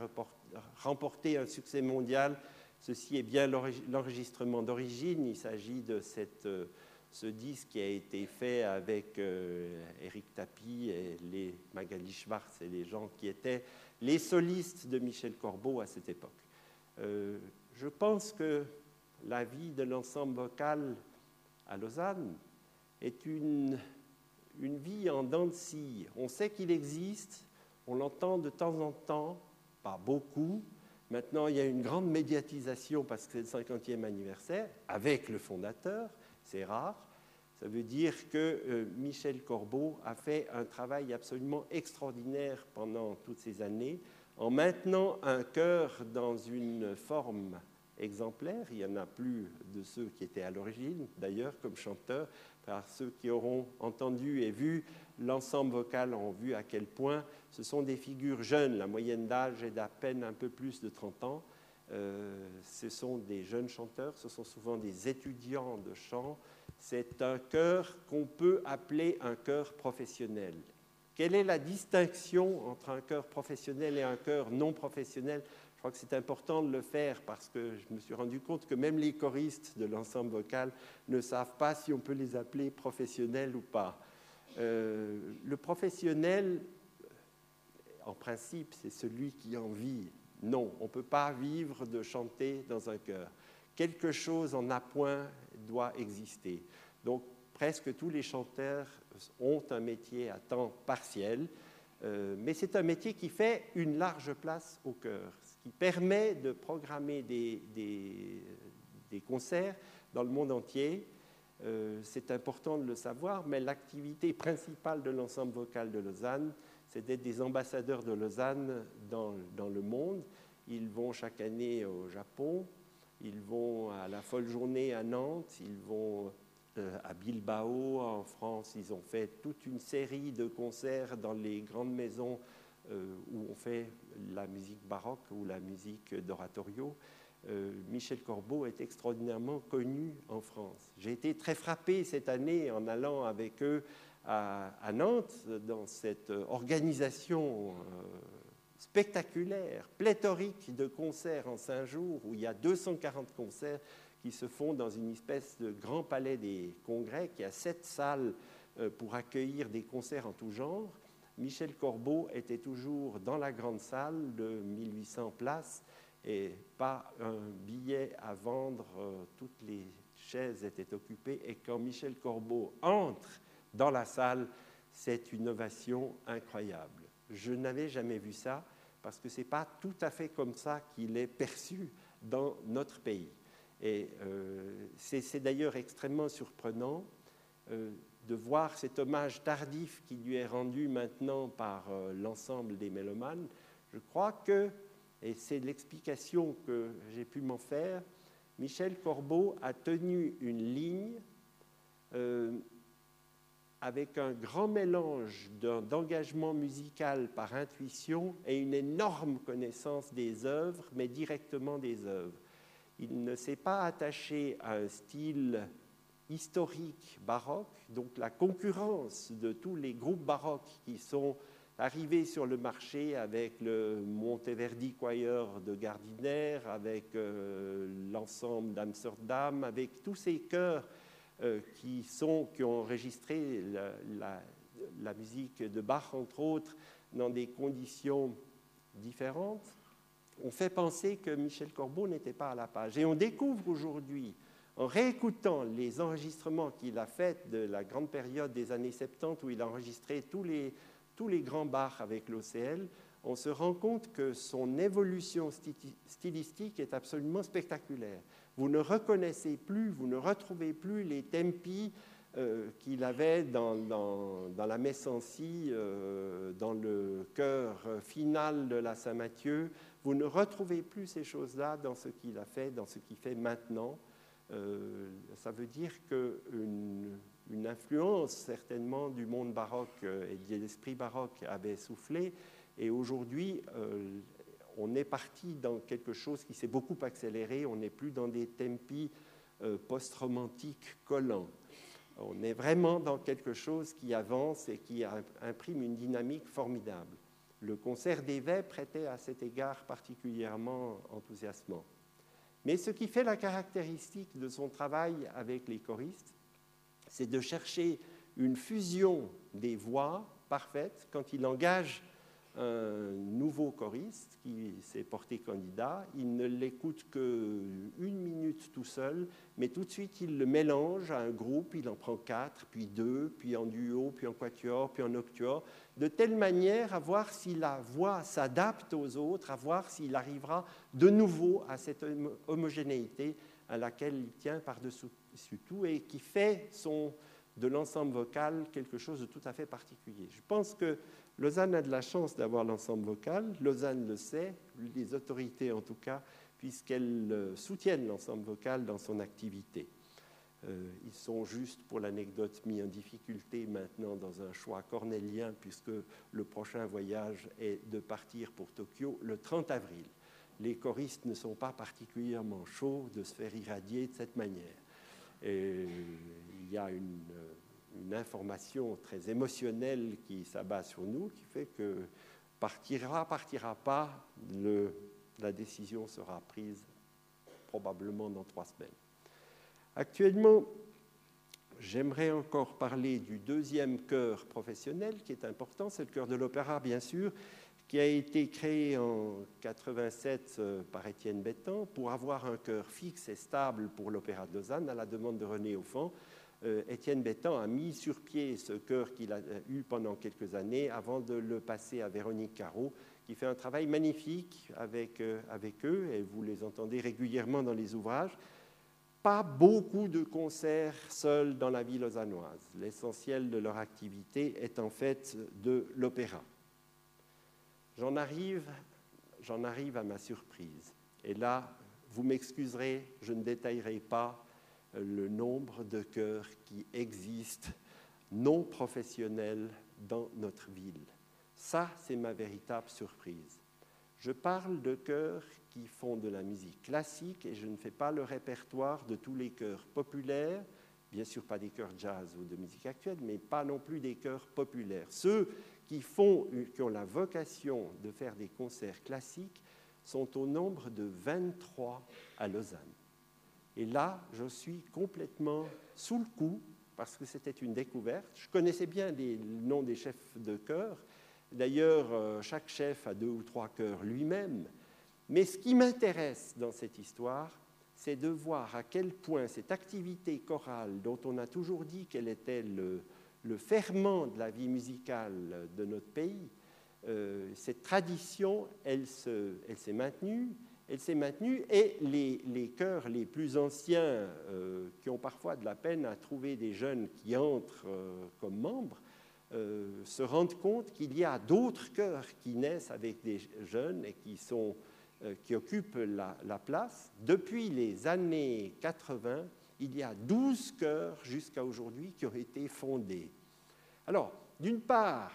remporté un succès mondial. Ceci est bien l'enregistrement d'origine, il s'agit de euh, ce disque qui a été fait avec euh, Eric Tapi et les Magali Schwartz et les gens qui étaient les solistes de Michel Corbeau à cette époque. Euh, je pense que la vie de l'ensemble vocal à Lausanne est une, une vie en dents de scie. On sait qu'il existe, on l'entend de temps en temps, pas beaucoup. Maintenant, il y a une grande médiatisation parce que c'est le 50e anniversaire, avec le fondateur, c'est rare. Ça veut dire que euh, Michel Corbeau a fait un travail absolument extraordinaire pendant toutes ces années en maintenant un chœur dans une forme exemplaires. Il n'y en a plus de ceux qui étaient à l'origine, d'ailleurs, comme chanteurs, par ceux qui auront entendu et vu l'ensemble vocal ont vu à quel point ce sont des figures jeunes. La moyenne d'âge est d'à peine un peu plus de 30 ans. Euh, ce sont des jeunes chanteurs, ce sont souvent des étudiants de chant. C'est un chœur qu'on peut appeler un chœur professionnel. Quelle est la distinction entre un chœur professionnel et un chœur non professionnel? Crois que c'est important de le faire parce que je me suis rendu compte que même les choristes de l'ensemble vocal ne savent pas si on peut les appeler professionnels ou pas. Euh, le professionnel, en principe, c'est celui qui en vit. Non, on ne peut pas vivre de chanter dans un chœur. Quelque chose en appoint doit exister. Donc, presque tous les chanteurs ont un métier à temps partiel, euh, mais c'est un métier qui fait une large place au chœur qui permet de programmer des, concerts dans le monde entier. Euh, c'est important de le savoir, mais l'activité principale de l'ensemble vocal de Lausanne, c'est d'être des ambassadeurs de Lausanne dans, le monde. Ils vont chaque année au Japon, ils vont à la folle journée à Nantes, ils vont euh, à Bilbao, en France, ils ont fait toute une série de concerts dans les grandes maisons où on fait la musique baroque ou la musique d'oratorio. Euh, Michel Corbeau est extraordinairement connu en France. J'ai été très frappé cette année en allant avec eux à, Nantes dans cette organisation euh, spectaculaire, pléthorique de concerts en cinq jours, où il y a 240 concerts qui se font dans une espèce de grand palais des congrès qui a sept salles pour accueillir des concerts en tout genre. Michel Corbeau était toujours dans la grande salle de 1800 places et pas un billet à vendre, euh, toutes les chaises étaient occupées. Et quand Michel Corbeau entre dans la salle, c'est une ovation incroyable. Je n'avais jamais vu ça parce que ce n'est pas tout à fait comme ça qu'il est perçu dans notre pays. Et euh, c'est d'ailleurs extrêmement surprenant. Euh, de voir cet hommage tardif qui lui est rendu maintenant par euh, l'ensemble des mélomanes, je crois que, et c'est l'explication que j'ai pu m'en faire, Michel Corbeau a tenu une ligne euh, avec un grand mélange d'engagement musical par intuition et une énorme connaissance des œuvres, mais directement des œuvres. Il ne s'est pas attaché à un style historique baroque, donc la concurrence de tous les groupes baroques qui sont arrivés sur le marché avec le Monteverdi Choir de Gardiner, avec euh, l'ensemble d'Amsterdam, avec tous ces chœurs euh, qui, ont enregistré la, la, musique de Bach, entre autres, dans des conditions différentes, on fait penser que Michel Corbeau n'était pas à la page. Et on découvre aujourd'hui, en réécoutant les enregistrements qu'il a faits de la grande période des années 70, où il a enregistré tous les, grands Bach avec l'OCL, on se rend compte que son évolution stylistique est absolument spectaculaire. Vous ne reconnaissez plus, vous ne retrouvez plus les tempi euh, qu'il avait dans, la messe en euh, dans le chœur final de la Saint-Matthieu. Vous ne retrouvez plus ces choses-là dans ce qu'il a fait, dans ce qu'il fait maintenant. Euh, ça veut dire qu'une une influence certainement du monde baroque et de l'esprit baroque avait soufflé. Et aujourd'hui, on est parti dans quelque chose qui s'est beaucoup accéléré. On n'est plus dans des tempi euh, post-romantiques collants. On est vraiment dans quelque chose qui avance et qui imprime une dynamique formidable. Le concert des Vêpres était à cet égard particulièrement enthousiasmant. Mais ce qui fait la caractéristique de son travail avec les choristes, c'est de chercher une fusion des voix parfaites quand il engage un nouveau choriste qui s'est porté candidat. Il ne l'écoute qu'une minute tout seul, mais tout de suite il le mélange à un groupe, il en prend quatre, puis deux, puis en duo, puis en quatuor, puis en octuor, de telle manière à voir si la voix s'adapte aux autres, à voir s'il arrivera de nouveau à cette homogénéité à laquelle il tient par-dessus tout et qui fait de l'ensemble vocal quelque chose de tout à fait particulier. Je pense que Lausanne a de la chance d'avoir l'ensemble vocal, Lausanne le sait, les autorités en tout cas, puisqu'elles euh, soutiennent l'ensemble vocal dans son activité. Euh, ils sont juste, pour l'anecdote, mis en difficulté maintenant dans un choix cornélien, puisque le prochain voyage est de partir pour Tokyo le 30 avril. Les choristes ne sont pas particulièrement chauds de se faire irradier de cette manière. Il y a une euh, une information très émotionnelle qui s'abat sur nous, qui fait que partira, partira pas, la décision sera prise probablement dans trois semaines. Actuellement, j'aimerais encore parler du deuxième chœur professionnel qui est important, c'est le chœur de l'opéra, bien sûr, qui a été créé en 87 euh, par Étienne Bétan pour avoir un chœur fixe et stable pour l'opéra de Lausanne à la demande de René Auffant euh, Étienne Bétan a mis sur pied ce chœur qu'il a eu pendant quelques années avant de le passer à Véronique Caro, qui fait un travail magnifique avec, euh, avec eux, et vous les entendez régulièrement dans les ouvrages. Pas beaucoup de concerts seuls dans la ville lausannoise. L'essentiel de leur activité est en fait de l'opéra. J'en arrive, j'en arrive à ma surprise. Et là, vous m'excuserez, je ne détaillerai pas le nombre de chœurs qui existent non professionnels dans notre ville. Ça, c'est ma véritable surprise. Je parle de chœurs qui font de la musique classique et je ne fais pas le répertoire de tous les chœurs populaires, bien sûr pas des chœurs jazz ou de musique actuelle, mais pas non plus des chœurs populaires. Ceux qui, font, qui ont la vocation de faire des concerts classiques sont au nombre de 23 à Lausanne. Et là, je suis complètement sous le coup, parce que c'était une découverte. Je connaissais bien les noms des chefs de chœur. D'ailleurs, euh, chaque chef a deux ou trois chœurs lui-même. Mais ce qui m'intéresse dans cette histoire, c'est de voir à quel point cette activité chorale, dont on a toujours dit qu'elle était le, ferment de la vie musicale de notre pays, euh, cette tradition, elle s'est maintenue, elle s'est maintenue et les, chœurs les plus anciens, euh, qui ont parfois de la peine à trouver des jeunes qui entrent euh, comme membres, euh, se rendent compte qu'il y a d'autres chœurs qui naissent avec des jeunes et qui sont qui occupent la, place. Depuis les années 80, il y a 12 chœurs jusqu'à aujourd'hui qui ont été fondés. Alors, d'une part,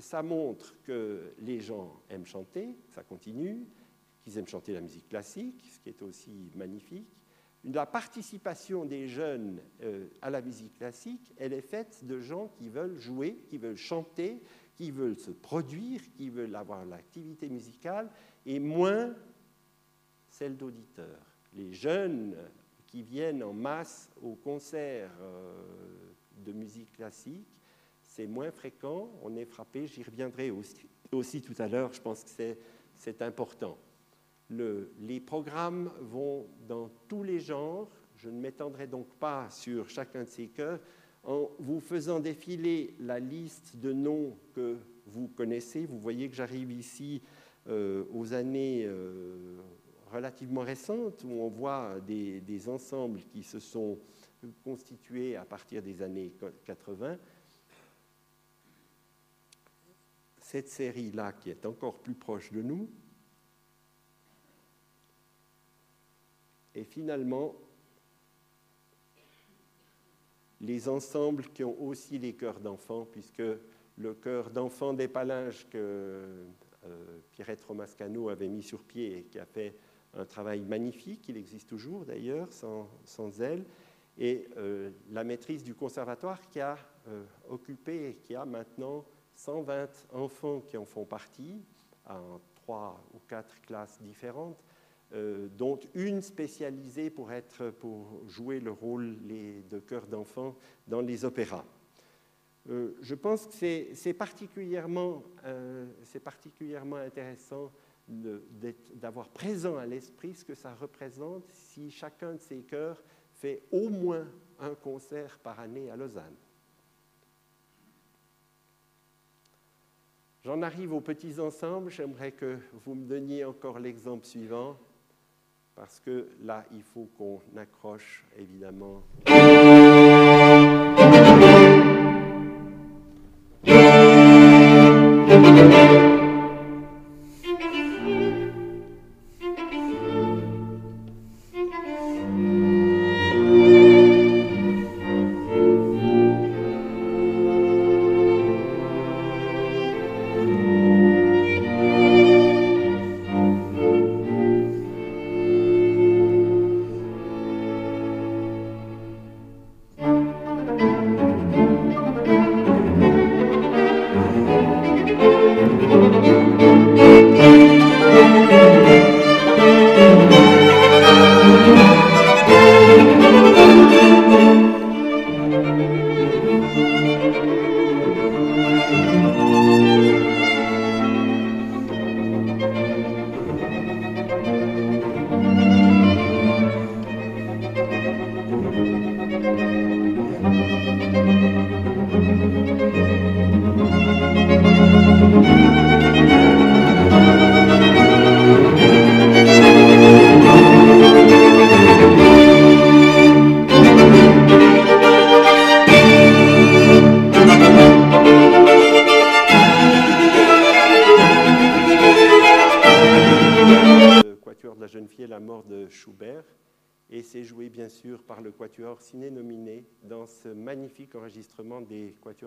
ça montre que les gens aiment chanter, ça continue, qu'ils aiment chanter la musique classique, ce qui est aussi magnifique. La participation des jeunes euh, à la musique classique, elle est faite de gens qui veulent jouer, qui veulent chanter, qui veulent se produire, qui veulent avoir l'activité musicale, et moins celle d'auditeurs. Les jeunes qui viennent en masse aux concerts euh, de musique classique, c'est moins fréquent, on est frappé, j'y reviendrai aussi, aussi, tout à l'heure, je pense que c'est important. Le, les programmes vont dans tous les genres, je ne m'étendrai donc pas sur chacun de ces chœurs, en vous faisant défiler la liste de noms que vous connaissez. Vous voyez que j'arrive ici euh, aux années euh, relativement récentes, où on voit des, ensembles qui se sont constitués à partir des années 80. Cette série-là, qui est encore plus proche de nous, et finalement les ensembles qui ont aussi les chœurs d'enfants, puisque le chœur d'enfants des Palinges que euh, Pierrette Romascano avait mis sur pied et qui a fait un travail magnifique, il existe toujours d'ailleurs, sans, sans, elle, et euh, la maîtrise du conservatoire qui a euh, occupé et qui a maintenant 120 enfants qui en font partie, en trois ou quatre classes différentes, euh, dont une spécialisée pour, être, pour jouer le rôle de chœur d'enfants dans les opéras. Euh, je pense que c'est particulièrement, euh, particulièrement intéressant d'avoir présent à l'esprit ce que ça représente si chacun de ces chœurs fait au moins un concert par année à Lausanne. J'en arrive aux petits ensembles. J'aimerais que vous me donniez encore l'exemple suivant, parce que là, il faut qu'on accroche évidemment.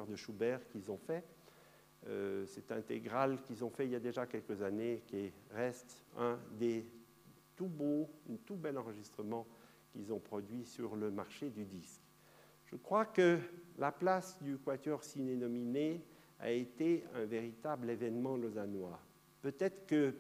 De Schubert qu'ils ont fait. Euh, cette intégrale qu'ils ont fait il y a déjà quelques années, qui reste un des tout beaux, un tout bel enregistrement qu'ils ont produit sur le marché du disque. Je crois que la place du Quatuor ciné nominé a été un véritable événement lausannois. Peut-être que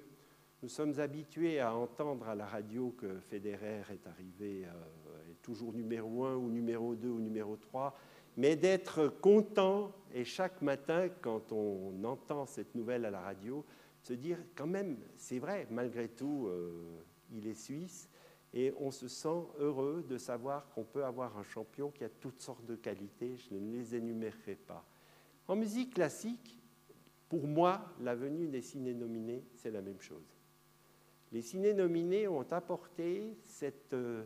nous sommes habitués à entendre à la radio que Federer est arrivé, euh, toujours numéro 1 ou numéro 2 ou numéro 3, mais d'être content et chaque matin, quand on entend cette nouvelle à la radio, se dire quand même, c'est vrai, malgré tout, euh, il est suisse, et on se sent heureux de savoir qu'on peut avoir un champion qui a toutes sortes de qualités, je ne les énumérerai pas. En musique classique, pour moi, la venue des ciné-nominés, c'est la même chose. Les ciné-nominés ont apporté cette... Euh,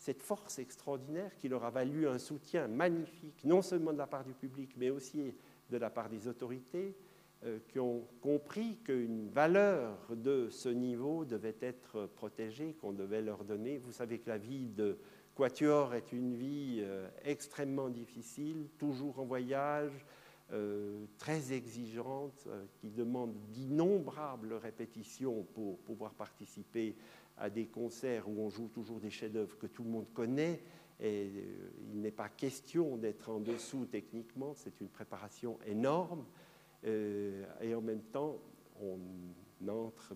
cette force extraordinaire qui leur a valu un soutien magnifique, non seulement de la part du public, mais aussi de la part des autorités, euh, qui ont compris qu'une valeur de ce niveau devait être protégée, qu'on devait leur donner. Vous savez que la vie de Quatuor est une vie euh, extrêmement difficile, toujours en voyage, euh, très exigeante, qui demande d'innombrables répétitions pour pouvoir participer à des concerts où on joue toujours des chefs-d'œuvre que tout le monde connaît. Et il n'est pas question d'être en dessous techniquement, c'est une préparation énorme. Euh, et en même temps, on entre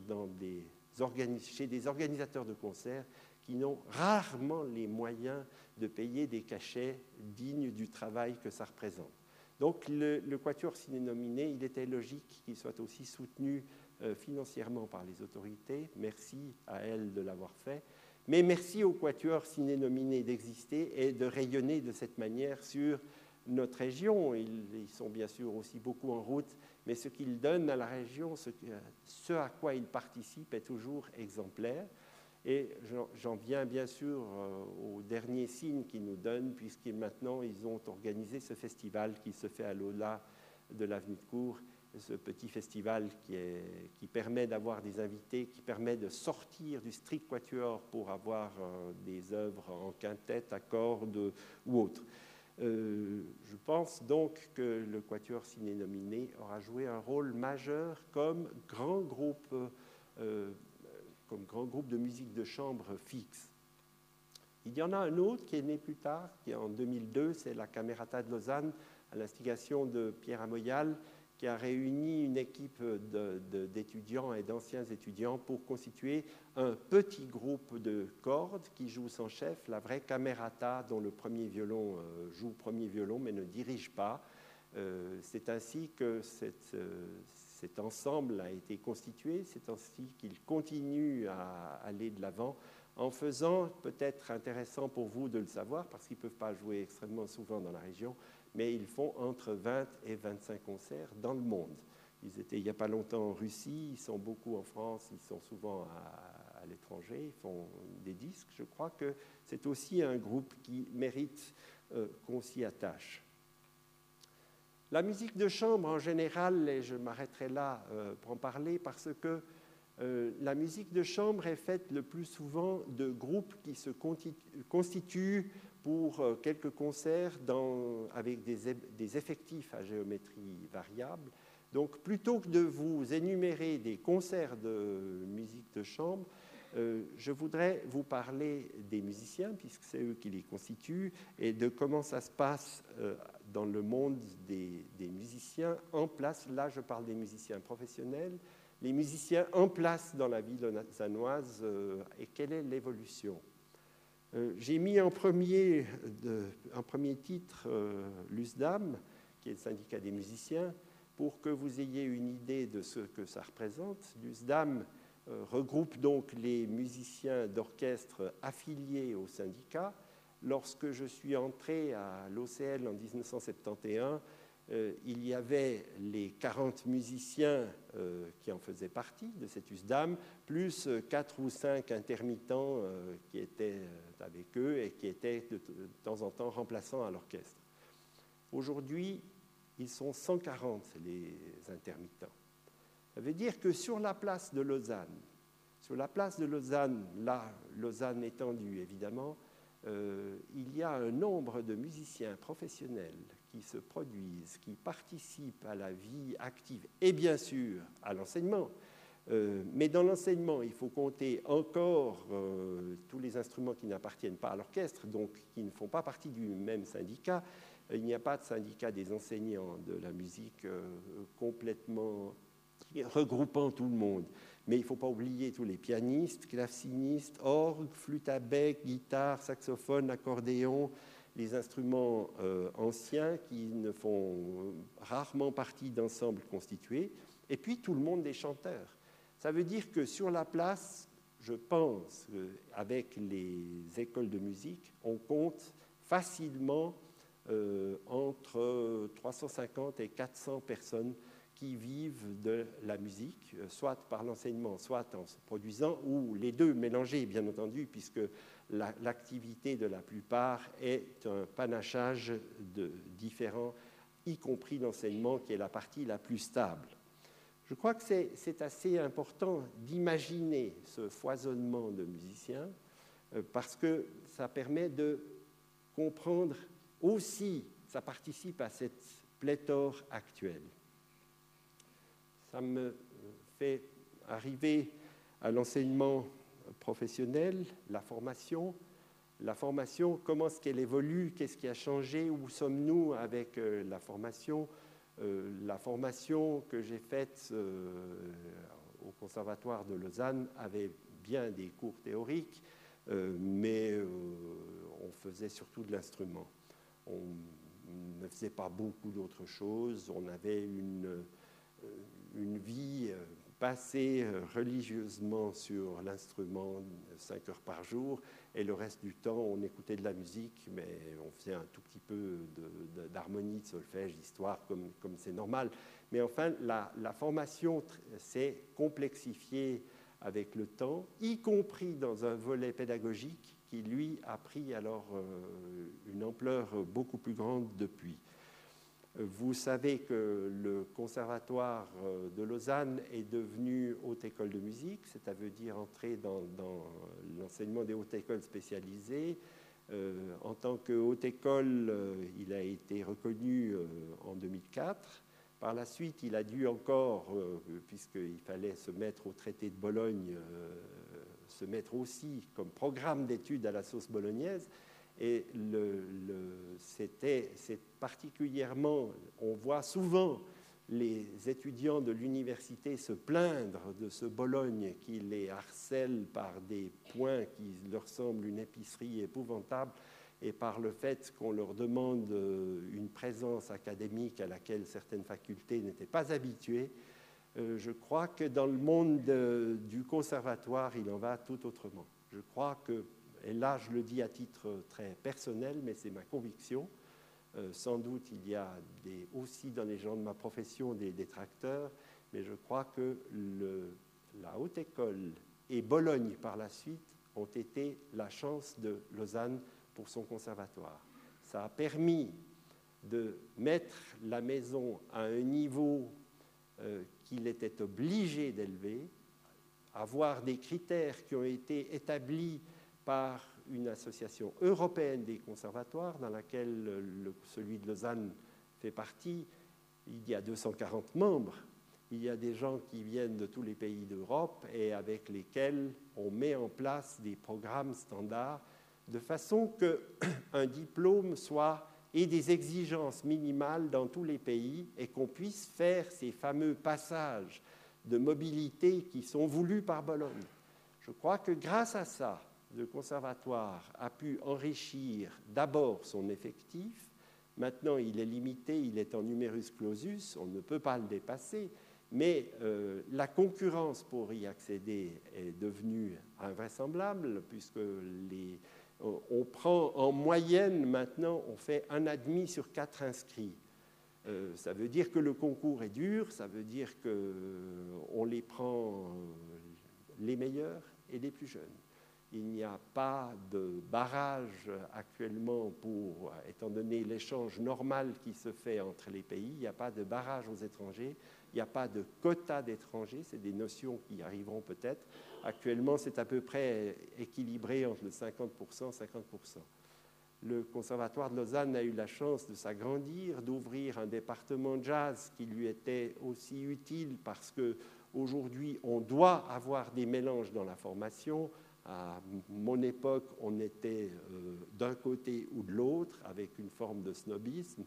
chez des organisateurs de concerts qui n'ont rarement les moyens de payer des cachets dignes du travail que ça représente. Donc le, le Quatuor ciné-nominé, il était logique qu'il soit aussi soutenu euh, financièrement par les autorités. Merci à elles de l'avoir fait. Mais merci au Quatuor ciné-nominé d'exister et de rayonner de cette manière sur notre région. Ils, sont bien sûr aussi beaucoup en route, mais ce qu'ils donnent à la région, ce, à quoi ils participent est toujours exemplaire. Et j'en viens bien sûr euh, au dernier signe qu'ils nous donnent, puisque maintenant ils ont organisé ce festival qui se fait à l'au-delà de l'avenue de Cour, ce petit festival qui, permet d'avoir des invités, qui permet de sortir du strict quatuor pour avoir euh, des œuvres en quintette, à cordes ou autres. Euh, je pense donc que le Quatuor ciné-nominé aura joué un rôle majeur comme grand groupe, euh, comme grand groupe de musique de chambre fixe. Il y en a un autre qui est né plus tard, qui est en 2002, c'est la Camerata de Lausanne, à l'instigation de Pierre Amoyal, qui a réuni une équipe d'étudiants et d'anciens étudiants pour constituer un petit groupe de cordes qui joue sans chef, la vraie camerata dont le premier violon euh, joue premier violon mais ne dirige pas. Euh, c'est ainsi que euh, cet ensemble a été constitué, c'est ainsi qu'il continue à aller de l'avant en faisant, peut-être intéressant pour vous de le savoir, parce qu'ils ne peuvent pas jouer extrêmement souvent dans la région, mais ils font entre 20 et 25 concerts dans le monde. Ils étaient il n'y a pas longtemps en Russie, ils sont beaucoup en France, ils sont souvent à, l'étranger, ils font des disques. Je crois que c'est aussi un groupe qui mérite euh, qu'on s'y attache. La musique de chambre en général, et je m'arrêterai là euh, pour en parler, parce que euh, la musique de chambre est faite le plus souvent de groupes qui se constituent pour euh, quelques concerts avec des, effectifs à géométrie variable. Donc plutôt que de vous énumérer des concerts de musique de chambre, euh, je voudrais vous parler des musiciens, puisque c'est eux qui les constituent, et de comment ça se passe euh, dans le monde des, musiciens en place. Là, je parle des musiciens professionnels, les musiciens en place dans la ville lausannoise, et quelle est l'évolution? Euh, j'ai mis en premier, premier titre euh, l'USDAM, qui est le syndicat des musiciens, pour que vous ayez une idée de ce que ça représente. L'USDAM euh, regroupe donc les musiciens d'orchestre affiliés au syndicat. Lorsque je suis entré à l'OCL en 1971, euh, il y avait les 40 musiciens euh, qui en faisaient partie de cette USDAM, plus 4 ou 5 intermittents euh, qui étaient avec eux et qui étaient de, temps en temps remplaçants à l'orchestre. Aujourd'hui, ils sont 140, les intermittents. Ça veut dire que sur la place de Lausanne, sur la place de Lausanne, là, Lausanne étendue évidemment, il y a un nombre de musiciens professionnels qui se produisent, qui participent à la vie active et bien sûr à l'enseignement. Euh, mais dans l'enseignement, il faut compter encore euh, tous les instruments qui n'appartiennent pas à l'orchestre, donc qui ne font pas partie du même syndicat. Il n'y a pas de syndicat des enseignants de la musique euh, complètement regroupant tout le monde. Mais il ne faut pas oublier tous les pianistes, clavecinistes, orgues, flûte à bec, guitare, saxophone, accordéon, les instruments euh, anciens qui ne font rarement partie d'ensembles constitués, et puis tout le monde des chanteurs. Ça veut dire que sur la place, je pense, avec les écoles de musique, on compte facilement euh, entre 350 et 400 personnes qui vivent de la musique, euh, soit par l'enseignement, soit en se produisant, ou les deux mélangés, bien entendu, puisque l'activité de la plupart est un panachage de différents, y compris l'enseignement, qui est la partie la plus stable. Je crois que c'est assez important d'imaginer ce foisonnement de musiciens euh, parce que ça permet de comprendre aussi, ça participe à cette pléthore actuelle. Ça me fait arriver à l'enseignement professionnel, la formation. La formation, comment est-ce qu'elle évolue, qu'est-ce qui a changé, où sommes-nous avec euh, la formation? Euh, La formation que j'ai faite au Conservatoire de Lausanne avait bien des cours théoriques, euh, mais euh, on faisait surtout de l'instrument. On ne faisait pas beaucoup d'autres choses. On avait une, euh, une vie passée religieusement sur l'instrument 5 heures par jour et le reste du temps on écoutait de la musique mais on faisait un tout petit peu d'harmonie, de, solfège, d'histoire comme c'est normal. Mais enfin la, la formation s'est complexifiée avec le temps, y compris dans un volet pédagogique qui, lui, a pris alors euh, une ampleur beaucoup plus grande depuis. Vous savez que le conservatoire euh, de Lausanne est devenu haute école de musique, c'est-à-dire entrer dans, l'enseignement des hautes écoles spécialisées. Euh, en tant que haute école, il a été reconnu en 2004. Par la suite, il a dû encore, euh, puisqu'il fallait se mettre au traité de Bologne, euh, se mettre aussi comme programme d'études à la sauce bolognaise. Et c'était particulièrement, on voit souvent les étudiants de l'université se plaindre de ce Bologne qui les harcèle par des points qui leur semblent une épicerie épouvantable et par le fait qu'on leur demande euh, une présence académique à laquelle certaines facultés n'étaient pas habituées, euh, je crois que dans le monde du conservatoire, il en va tout autrement. Je crois que, et là je le dis à titre très personnel, mais c'est ma conviction, euh, sans doute il y a aussi dans les gens de ma profession des détracteurs, mais je crois que la haute école et Bologne par la suite ont été la chance de Lausanne pour son conservatoire. Ça a permis de mettre la maison à un niveau euh, qu'il était obligé d'élever, avoir des critères qui ont été établis par une association européenne des conservatoires dans laquelle le, celui de Lausanne fait partie. Il y a 240 membres. Il y a des gens qui viennent de tous les pays d'Europe et avec lesquels on met en place des programmes standards de façon qu'un <clears throat> diplôme soit et des exigences minimales dans tous les pays et qu'on puisse faire ces fameux passages de mobilité qui sont voulus par Bologne. Je crois que grâce à ça, le conservatoire a pu enrichir d'abord son effectif. Maintenant, il est limité, il est en numerus clausus, on ne peut pas le dépasser, mais euh, la concurrence pour y accéder est devenue invraisemblable puisque on prend en moyenne maintenant, on fait un admis sur quatre inscrits. Euh, ça veut dire que le concours est dur, ça veut dire qu'on les prend euh, les meilleurs et les plus jeunes. Il n'y a pas de barrage actuellement pour, étant donné l'échange normal qui se fait entre les pays, il n'y a pas de barrage aux étrangers, il n'y a pas de quota d'étrangers, c'est des notions qui arriveront peut-être. Actuellement, c'est à peu près équilibré entre le 50% et 50%. Le Conservatoire de Lausanne a eu la chance de s'agrandir, d'ouvrir un département jazz qui lui était aussi utile parce que aujourd'hui, on doit avoir des mélanges dans la formation. À mon époque, on était euh, d'un côté ou de l'autre avec une forme de snobisme.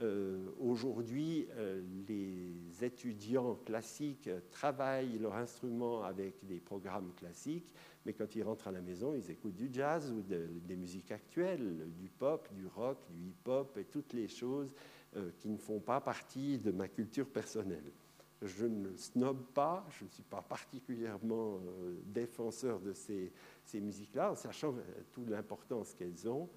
Euh, aujourd'hui, euh, les étudiants classiques travaillent leur instrument avec des programmes classiques, mais quand ils rentrent à la maison, ils écoutent du jazz ou des musiques actuelles, du pop, du rock, du hip-hop et toutes les choses qui ne font pas partie de ma culture personnelle. Je ne snob pas, je ne suis pas particulièrement défenseur de ces, musiques-là, en sachant toute l'importance qu'elles ont.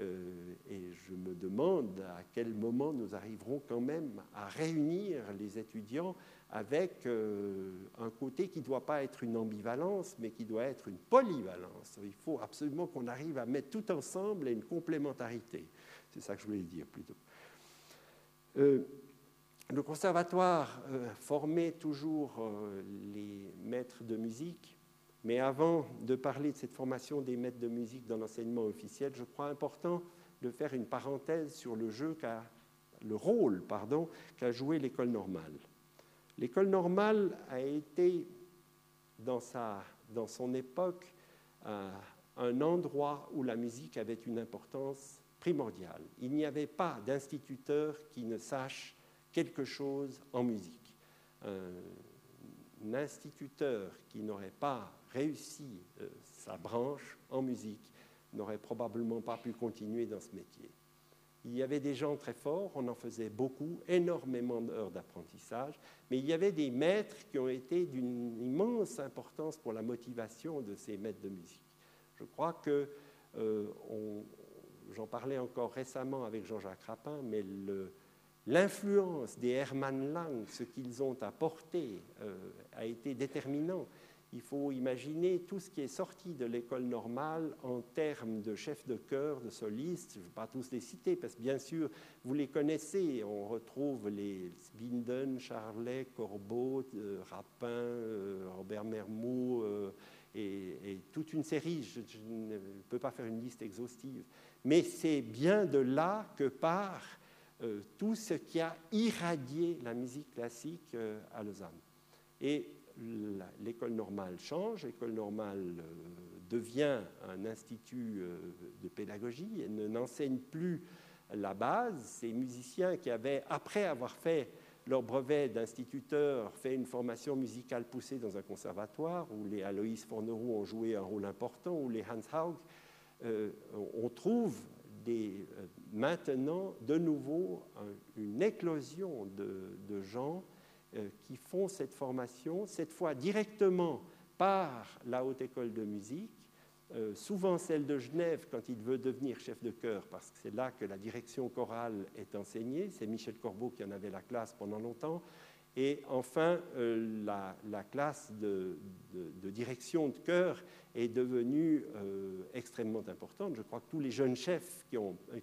Euh, et je me demande à quel moment nous arriverons quand même à réunir les étudiants avec euh, un côté qui ne doit pas être une ambivalence, mais qui doit être une polyvalence. Il faut absolument qu'on arrive à mettre tout ensemble et une complémentarité. C'est ça que je voulais dire plutôt. Euh, Le conservatoire formait toujours les maîtres de musique, mais avant de parler de cette formation des maîtres de musique dans l'enseignement officiel, je crois important de faire une parenthèse sur le, jeu le rôle pardon, qu'a joué l'école normale. L'école normale a été, dans, sa, dans son époque, euh, un endroit où la musique avait une importance primordiale. Il n'y avait pas d'instituteur qui ne sache quelque chose en musique. Un instituteur qui n'aurait pas réussi euh, sa branche en musique n'aurait probablement pas pu continuer dans ce métier. Il y avait des gens très forts, on en faisait beaucoup, énormément d'heures d'apprentissage, mais il y avait des maîtres qui ont été d'une immense importance pour la motivation de ces maîtres de musique. Je crois que, euh, j'en parlais encore récemment avec Jean-Jacques Rapin, mais l'influence des Hermann Lang, ce qu'ils ont apporté, euh, a été déterminant il faut imaginer tout ce qui est sorti de l'école normale en termes de chefs de chœur, de solistes. Je ne vais pas tous les citer parce que bien sûr, vous les connaissez. On retrouve les Binden, Charlet, Corbeau, euh, Rapin, euh, Robert Mermou euh, et, toute une série. Je, ne peux pas faire une liste exhaustive. Mais c'est bien de là que part tout ce qui a irradié la musique classique à Lausanne. Et l'école normale change, l'école normale euh, devient un institut euh, de pédagogie, elle n'enseigne plus la base. Ces musiciens qui avaient, après avoir fait leur brevet d'instituteur, fait une formation musicale poussée dans un conservatoire, où les Aloïs Forneroux ont joué un rôle important, où les Hans Haug, euh, on trouve des, maintenant de nouveau une éclosion de gens euh, qui font cette formation, cette fois directement par la Haute École de musique, euh, souvent celle de Genève quand il veut devenir chef de chœur, parce que c'est là que la direction chorale est enseignée. C'est Michel Corbeau qui en avait la classe pendant longtemps. Et enfin, euh, la, classe de, direction de chœur est devenue extrêmement importante. Je crois que tous les jeunes chefs qui,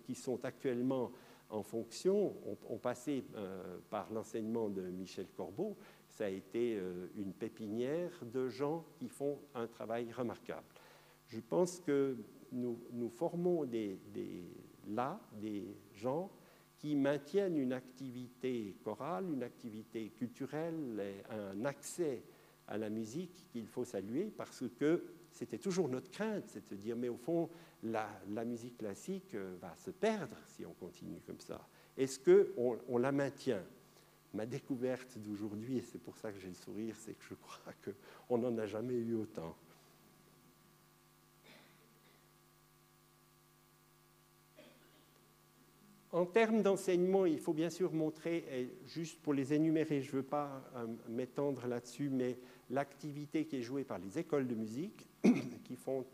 qui sont actuellement en fonction ont, passé euh, par l'enseignement de Michel Corbeau. Ça a été euh, une pépinière de gens qui font un travail remarquable. Je pense que nous, formons là des gens qui maintiennent une activité chorale, une activité culturelle, un accès à la musique qu'il faut saluer parce que c'était toujours notre crainte, c'est de dire, mais au fond, la, musique classique euh, va se perdre si on continue comme ça. Est-ce qu'on on la maintient? Ma découverte d'aujourd'hui, et c'est pour ça que j'ai le sourire, c'est que je crois qu'on n'en a jamais eu autant. En termes d'enseignement, il faut bien sûr montrer, juste pour les énumérer, je ne veux pas euh, m'étendre là-dessus, mais l'activité qui est jouée par les écoles de musique, <coughs> qui font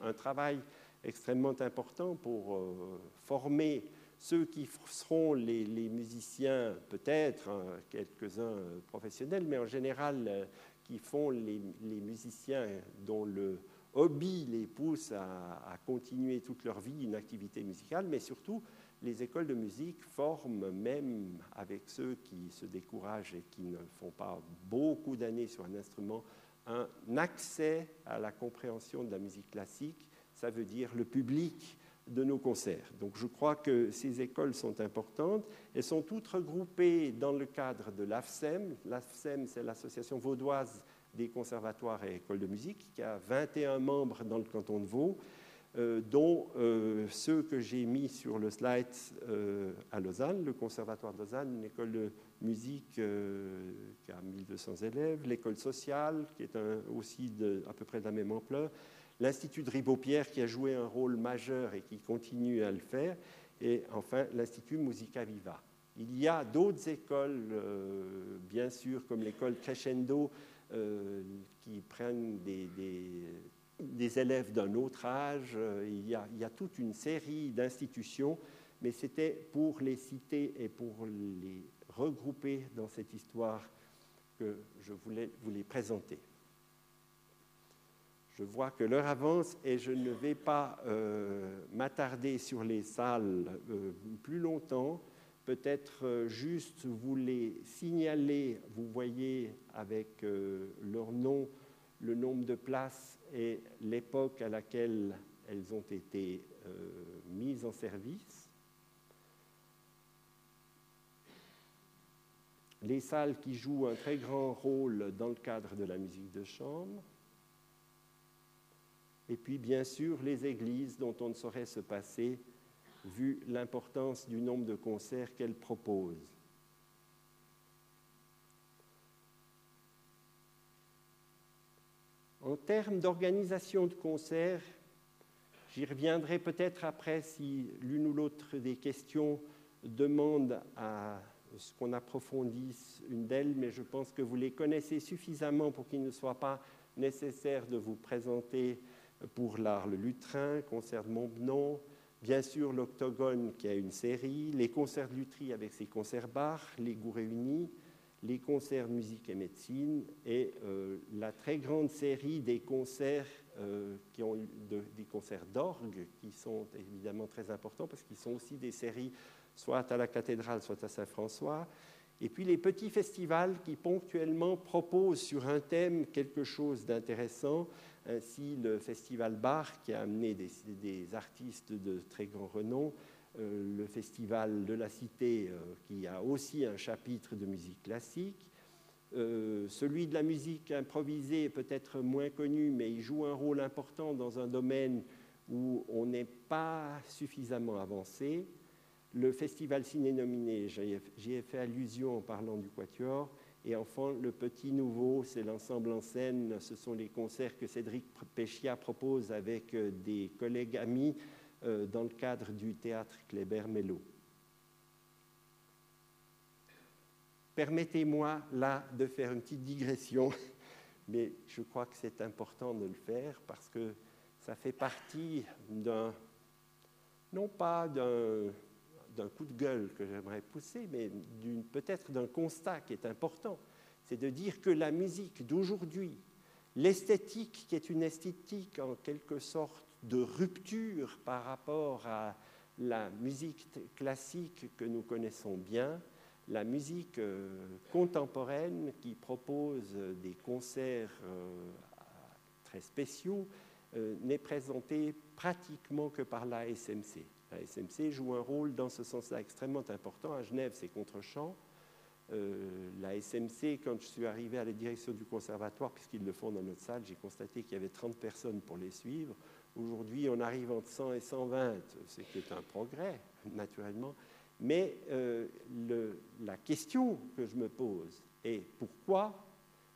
un travail extrêmement important pour euh, former ceux qui seront les, musiciens, peut-être hein, quelques-uns euh, professionnels, mais en général qui font les, musiciens dont le hobby les pousse à, continuer toute leur vie une activité musicale, mais surtout les écoles de musique forment, même avec ceux qui se découragent et qui ne font pas beaucoup d'années sur un instrument, un accès à la compréhension de la musique classique ça veut dire le public de nos concerts. Donc je crois que ces écoles sont importantes. Elles sont toutes regroupées dans le cadre de l'AFSEM. L'AFSEM, c'est l'Association vaudoise des conservatoires et écoles de musique, qui a 21 membres dans le canton de Vaud, dont euh, ceux que j'ai mis sur le slide euh, à Lausanne, le Conservatoire de Lausanne, une école de musique qui a 1200 élèves, l'école sociale, qui est aussi à peu près de la même ampleur, l'Institut de Ribaud-Pierre qui a joué un rôle majeur et qui continue à le faire, et enfin l'Institut Musica Viva. Il y a d'autres écoles, euh, bien sûr, comme l'école Crescendo, euh, qui prennent des, élèves d'un autre âge. Il y, a, il y, a, toute une série d'institutions, mais c'était pour les citer et pour les regrouper dans cette histoire que je voulais vous les présenter. Je vois que l'heure avance et je ne vais pas euh, m'attarder sur les salles euh, plus longtemps. peut-être euh, juste vous les signaler. Vous voyez avec euh, leur nom le nombre de places et l'époque à laquelle elles ont été mises en service. Les salles qui jouent un très grand rôle dans le cadre de la musique de chambre. Et puis, bien sûr, les églises dont on ne saurait se passer vu l'importance du nombre de concerts qu'elle propose. En termes d'organisation de concerts, j'y reviendrai peut-être après si l'une ou l'autre des questions demande à ce qu'on approfondisse une d'elles, mais je pense que vous les connaissez suffisamment pour qu'il ne soit pas nécessaire de vous présenter pour l'art le lutrin, concert de Montbenon, Bien sûr, l'Octogone qui a une série, les concerts de lutherie avec ses concerts Bach, les goûts réunis, les concerts musique et médecine et euh, la très grande série des concerts euh, qui ont des concerts d'orgue qui sont évidemment très importants parce qu'ils sont aussi des séries soit à la cathédrale, soit à Saint-François. Et puis les petits festivals qui ponctuellement proposent sur un thème quelque chose d'intéressant ainsi le festival Bar qui a amené des, artistes de très grand renom, le festival de la Cité euh, qui a aussi un chapitre de musique classique, euh, celui de la musique improvisée est peut-être moins connu, mais il joue un rôle important dans un domaine où on n'est pas suffisamment avancé. Le festival ciné-nominé, j'y ai fait allusion en parlant du Quatuor, et enfin, le petit nouveau, c'est l'ensemble en scène. Ce sont les concerts que Cédric Péchia propose avec euh, des collègues amis euh, dans le cadre du théâtre Kléber-Mello. Permettez-moi là de faire une petite digression, <laughs> mais je crois que c'est important de le faire parce que ça fait partie d'un, non pas d'un d'un coup de gueule que j'aimerais pousser, mais peut-être d'un constat qui est important. C'est de dire que la musique d'aujourd'hui, l'esthétique qui est une esthétique en quelque sorte de rupture par rapport à la musique classique que nous connaissons bien, la musique euh, contemporaine qui propose des concerts euh, très spéciaux, euh, n'est présentée pratiquement que par la SMC. La SMC joue un rôle dans ce sens-là extrêmement important. À Genève, c'est contre-champ. La SMC, quand je suis arrivé à la direction du conservatoire, puisqu'ils le font dans notre salle, j'ai constaté qu'il y avait 30 personnes pour les suivre. Aujourd'hui, on arrive entre 100 et 120, ce qui est un progrès, naturellement. Mais euh, la question que je me pose est pourquoi,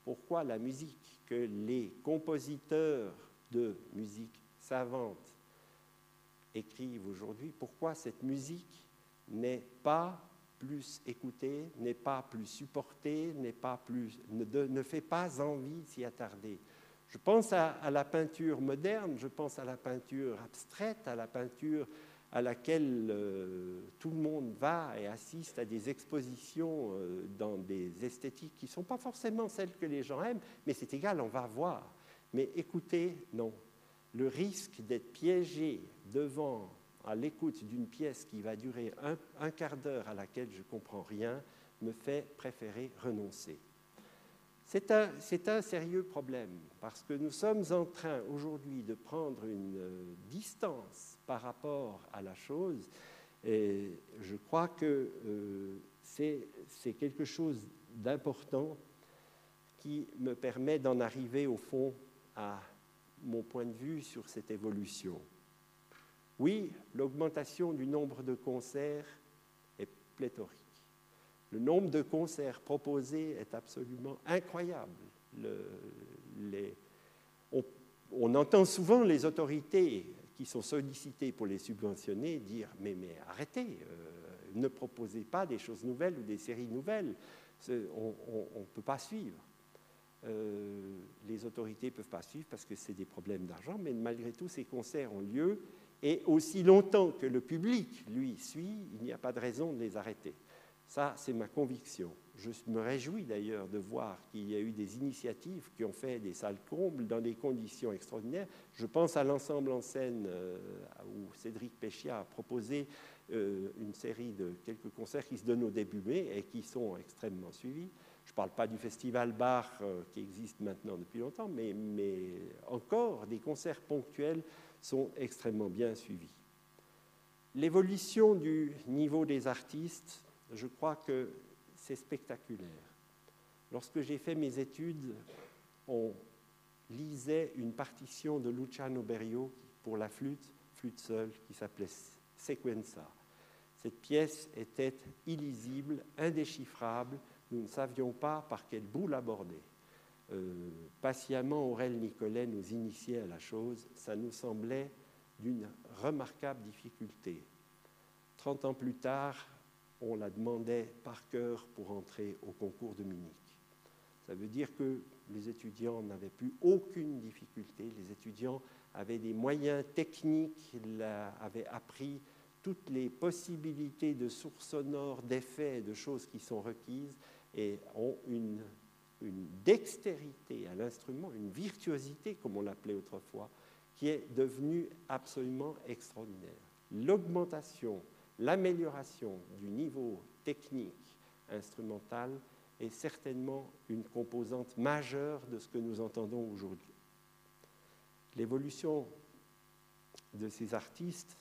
pourquoi la musique que les compositeurs de musique savante écrivent aujourd'hui, pourquoi cette musique n'est pas plus écoutée, n'est pas plus supportée, pas plus, ne, fait pas envie s'y attarder? Je pense à, la peinture moderne, je pense à la peinture abstraite, à la peinture à laquelle euh, tout le monde va et assiste à des expositions euh, dans des esthétiques qui ne sont pas forcément celles que les gens aiment, mais c'est égal, on va voir. Mais écoutez, non, le risque d'être piégé devant, à l'écoute d'une pièce qui va durer un, quart d'heure à laquelle je ne comprends rien, me fait préférer renoncer. C'est un, sérieux problème parce que nous sommes en train aujourd'hui de prendre une euh, distance par rapport à la chose et je crois que euh, c'est quelque chose d'important qui me permet d'en arriver au fond à mon point de vue sur cette évolution. Oui, l'augmentation du nombre de concerts est pléthorique. Le nombre de concerts proposés est absolument incroyable. on, entend souvent les autorités qui sont sollicitées pour les subventionner dire mais, mais arrêtez, euh, ne proposez pas des choses nouvelles ou des séries nouvelles, on ne peut pas suivre. Euh, les autorités ne peuvent pas suivre parce que c'est des problèmes d'argent, mais malgré tout, ces concerts ont lieu. Et aussi longtemps que le public, lui, suit, il n'y a pas de raison de les arrêter. Ça, c'est ma conviction. Je me réjouis d'ailleurs de voir qu'il y a eu des initiatives qui ont fait des salles combles dans des conditions extraordinaires. Je pense à l'ensemble en scène euh, où Cédric Péchia a proposé euh, une série de quelques concerts qui se donnent au début mai et qui sont extrêmement suivis. Je ne parle pas du festival bar euh, qui existe maintenant depuis longtemps, mais, mais encore des concerts ponctuels sont extrêmement bien suivis. L'évolution du niveau des artistes, je crois que c'est spectaculaire. Lorsque j'ai fait mes études, on lisait une partition de Luciano Berio pour la flûte, flûte seule, qui s'appelait Sequenza. Cette pièce était illisible, indéchiffrable, nous ne savions pas par quel bout l'aborder. Euh, patiemment, Aurel Nicolet nous initiait à la chose, ça nous semblait d'une remarquable difficulté. Trente ans plus tard, on la demandait par cœur pour entrer au concours de Munich. Ça veut dire que les étudiants n'avaient plus aucune difficulté, les étudiants avaient des moyens techniques, avaient appris toutes les possibilités de sources sonores, d'effets et de choses qui sont requises et ont une, une dextérité à l'instrument, une virtuosité, comme on l'appelait autrefois, qui est devenue absolument extraordinaire. L'augmentation, l'amélioration du niveau technique instrumental est certainement une composante majeure de ce que nous entendons aujourd'hui. L'évolution de ces artistes,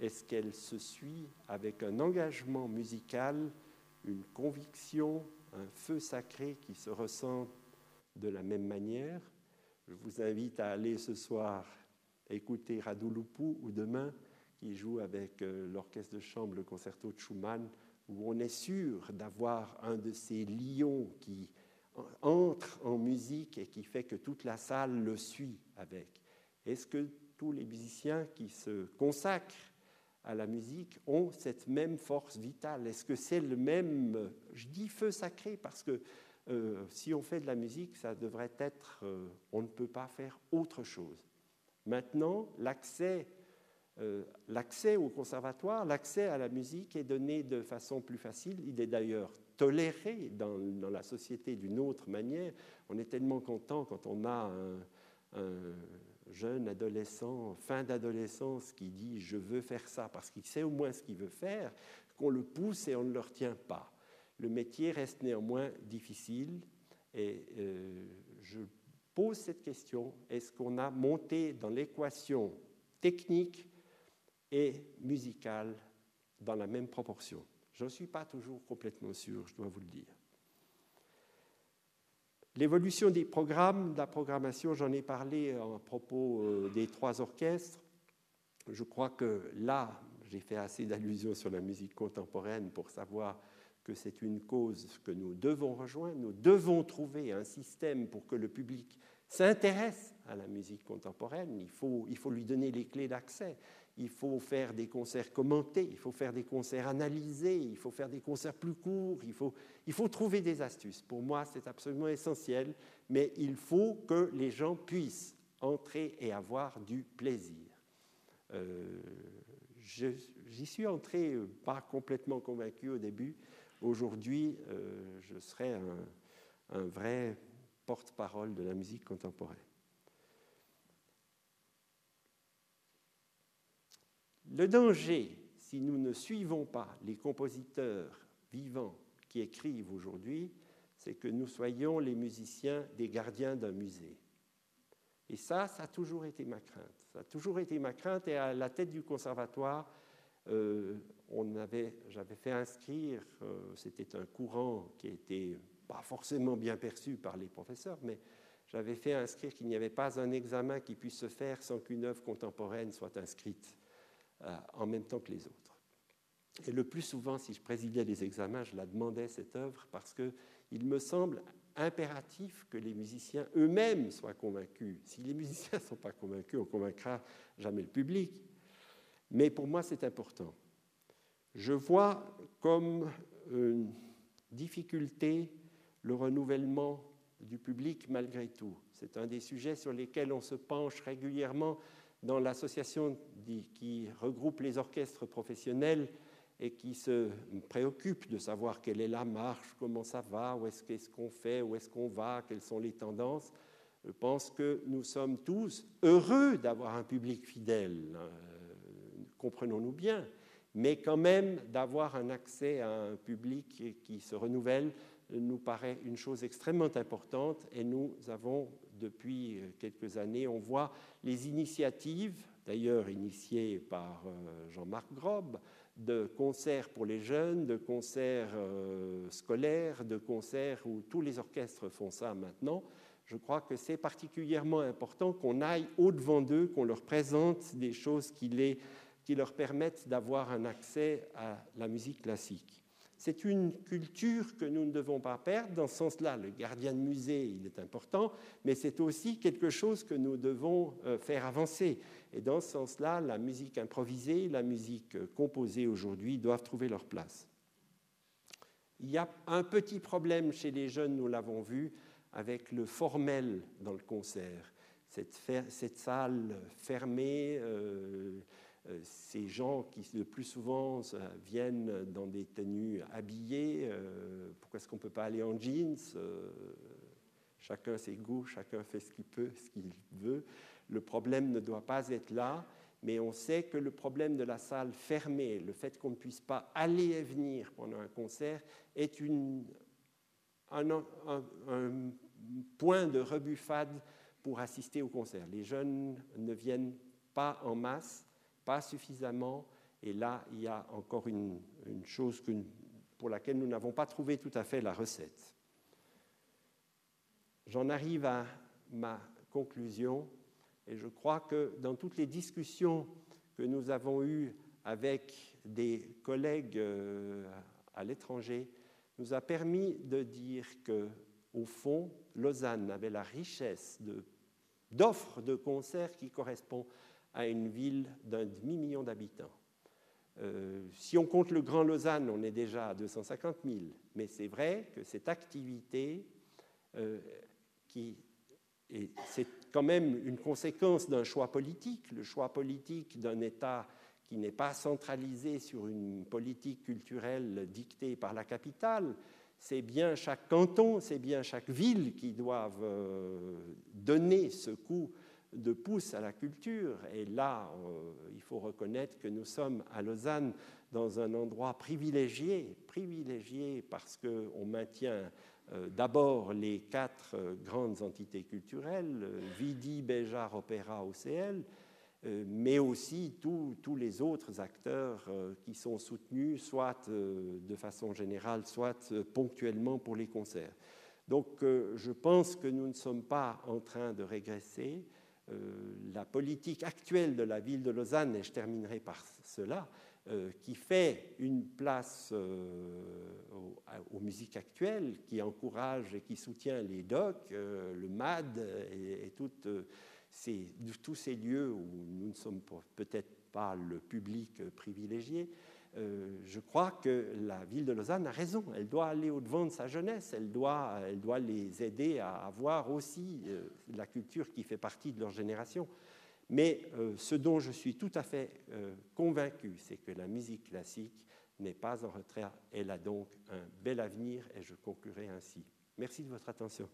est-ce qu'elle se suit avec un engagement musical, une conviction, un feu sacré qui se ressent de la même manière Je vous invite à aller ce soir écouter Radouloupou ou demain qui joue avec euh, l'orchestre de chambre le concerto de Schumann où on est sûr d'avoir un de ces lions qui entre en musique et qui fait que toute la salle le suit avec. Est-ce que tous les musiciens qui se consacrent à la musique ont cette même force vitale? Est-ce que c'est le même, je dis feu sacré parce que euh, si on fait de la musique, ça devrait être, euh, on ne peut pas faire autre chose. Maintenant, l'accès euh, l'accès au conservatoire, l'accès à la musique est donné de façon plus facile. Il est d'ailleurs toléré dans, la société d'une autre manière. On est tellement content quand on a un, jeune adolescent, fin d'adolescence, qui dit je veux faire ça parce qu'il sait au moins ce qu'il veut faire, qu'on le pousse et on ne le retient pas. Le métier reste néanmoins difficile et euh, je pose cette question, est-ce qu'on a monté dans l'équation technique et musicale dans la même proportion. Je ne suis pas toujours complètement sûr, je dois vous le dire. L'évolution des programmes, de la programmation, j'en ai parlé à propos euh, des trois orchestres. Je crois que là, j'ai fait assez d'allusions sur la musique contemporaine pour savoir que c'est une cause que nous devons rejoindre. Nous devons trouver un système pour que le public s'intéresse à la musique contemporaine. Il faut lui donner les clés d'accès il faut faire des concerts commentés, il faut faire des concerts analysés, il faut faire des concerts plus courts, il faut, il faut trouver des astuces. Pour moi, c'est absolument essentiel, mais il faut que les gens puissent entrer et avoir du plaisir. Euh, j'y suis entré euh, pas complètement convaincu au début. Aujourd'hui, euh, je serai un vrai porte-parole de la musique contemporaine. Le danger, si nous ne suivons pas les compositeurs vivants qui écrivent aujourd'hui, c'est que nous soyons les musiciens des gardiens d'un musée. Et ça, ça a toujours été ma crainte. Ça a toujours été ma crainte. Et à la tête du conservatoire, euh, j'avais fait inscrire, euh, c'était un courant qui était pas forcément bien perçu par les professeurs, mais j'avais fait inscrire qu'il n'y avait pas un examen qui puisse se faire sans qu'une œuvre contemporaine soit inscrite en même temps que les autres. Et le plus souvent, si je présidais les examens, je la demandais, cette œuvre, parce qu'il me semble impératif que les musiciens eux-mêmes soient convaincus. Si les musiciens ne sont pas convaincus, on ne convaincra jamais le public. Mais pour moi, c'est important. Je vois comme une difficulté le renouvellement du public malgré tout. C'est un des sujets sur lesquels on se penche régulièrement dans l'association qui regroupe les orchestres professionnels et qui se préoccupe de savoir quelle est la marche, comment ça va, où est-ce qu'on fait, où est-ce qu'on va, quelles sont les tendances. Je pense que nous sommes tous heureux d'avoir un public fidèle, euh, comprenons-nous bien, Mais quand même, d'avoir un accès à un public qui se renouvelle nous paraît une chose extrêmement importante et nous avons, depuis quelques années, on voit les initiatives, d'ailleurs initiées par euh, Jean-Marc Grob, de concerts pour les jeunes, de concerts euh, scolaires, de concerts où tous les orchestres font ça maintenant. Je crois que c'est particulièrement important qu'on aille au-devant d'eux, qu'on leur présente des choses qui, les, qui leur permettent d'avoir un accès à la musique classique. C'est une culture que nous ne devons pas perdre. Dans ce sens-là, le gardien de musée, il est important, mais c'est aussi quelque chose que nous devons euh, faire avancer. Et dans ce sens-là, la musique improvisée, la musique euh, composée aujourd'hui doivent trouver leur place. Il y a un petit problème chez les jeunes, nous l'avons vu, avec le formel dans le concert. Cette, salle fermée, euh, ces gens qui le plus souvent viennent dans des tenues habillées, euh, pourquoi est-ce qu'on ne peut pas aller en jeans euh, Chacun ses goûts, chacun fait ce qu'il peut, ce qu'il veut. Le problème ne doit pas être là, mais on sait que le problème de la salle fermée, le fait qu'on ne puisse pas aller et venir pendant un concert, est une, un, un point de rebuffade pour assister au concert. Les jeunes ne viennent pas en masse pas suffisamment. Et là, il y a encore une, chose pour laquelle nous n'avons pas trouvé tout à fait la recette. J'en arrive à ma conclusion et je crois que dans toutes les discussions que nous avons eues avec des collègues euh, à l'étranger, nous a permis de dire que, au fond, Lausanne avait la richesse d'offres de, concerts qui correspond à une ville d'un demi-million d'habitants. Euh, si on compte le Grand Lausanne, on est déjà à 250 000. Mais c'est vrai que cette activité, euh, c'est quand même une conséquence d'un choix politique, le choix politique d'un État qui n'est pas centralisé sur une politique culturelle dictée par la capitale. C'est bien chaque canton, c'est bien chaque ville qui doivent euh, donner ce coup de pouce à la culture. Et là, euh, il faut reconnaître que nous sommes à Lausanne dans un endroit privilégié, privilégié parce qu'on maintient euh, d'abord les quatre euh, grandes entités culturelles, Vidi, Béjar, Opéra, OCL, mais aussi tous les autres acteurs qui sont soutenus, soit de façon générale, soit ponctuellement pour les concerts. Donc je pense que nous ne sommes pas en train de régresser. Euh, la politique actuelle de la ville de Lausanne, et je terminerai par cela, euh, qui fait une place euh, aux, musiques actuelles, qui encourage et qui soutient les DOC, le MAD et, tous ces lieux où nous ne sommes peut-être pas le public privilégié, euh, je crois que la ville de Lausanne a raison. Elle doit aller au-devant de sa jeunesse. Elle doit, elle doit les aider à avoir aussi euh, la culture qui fait partie de leur génération. Mais euh, ce dont je suis tout à fait convaincu, c'est que la musique classique n'est pas en retrait. Elle a donc un bel avenir et je conclurai ainsi. Merci de votre attention.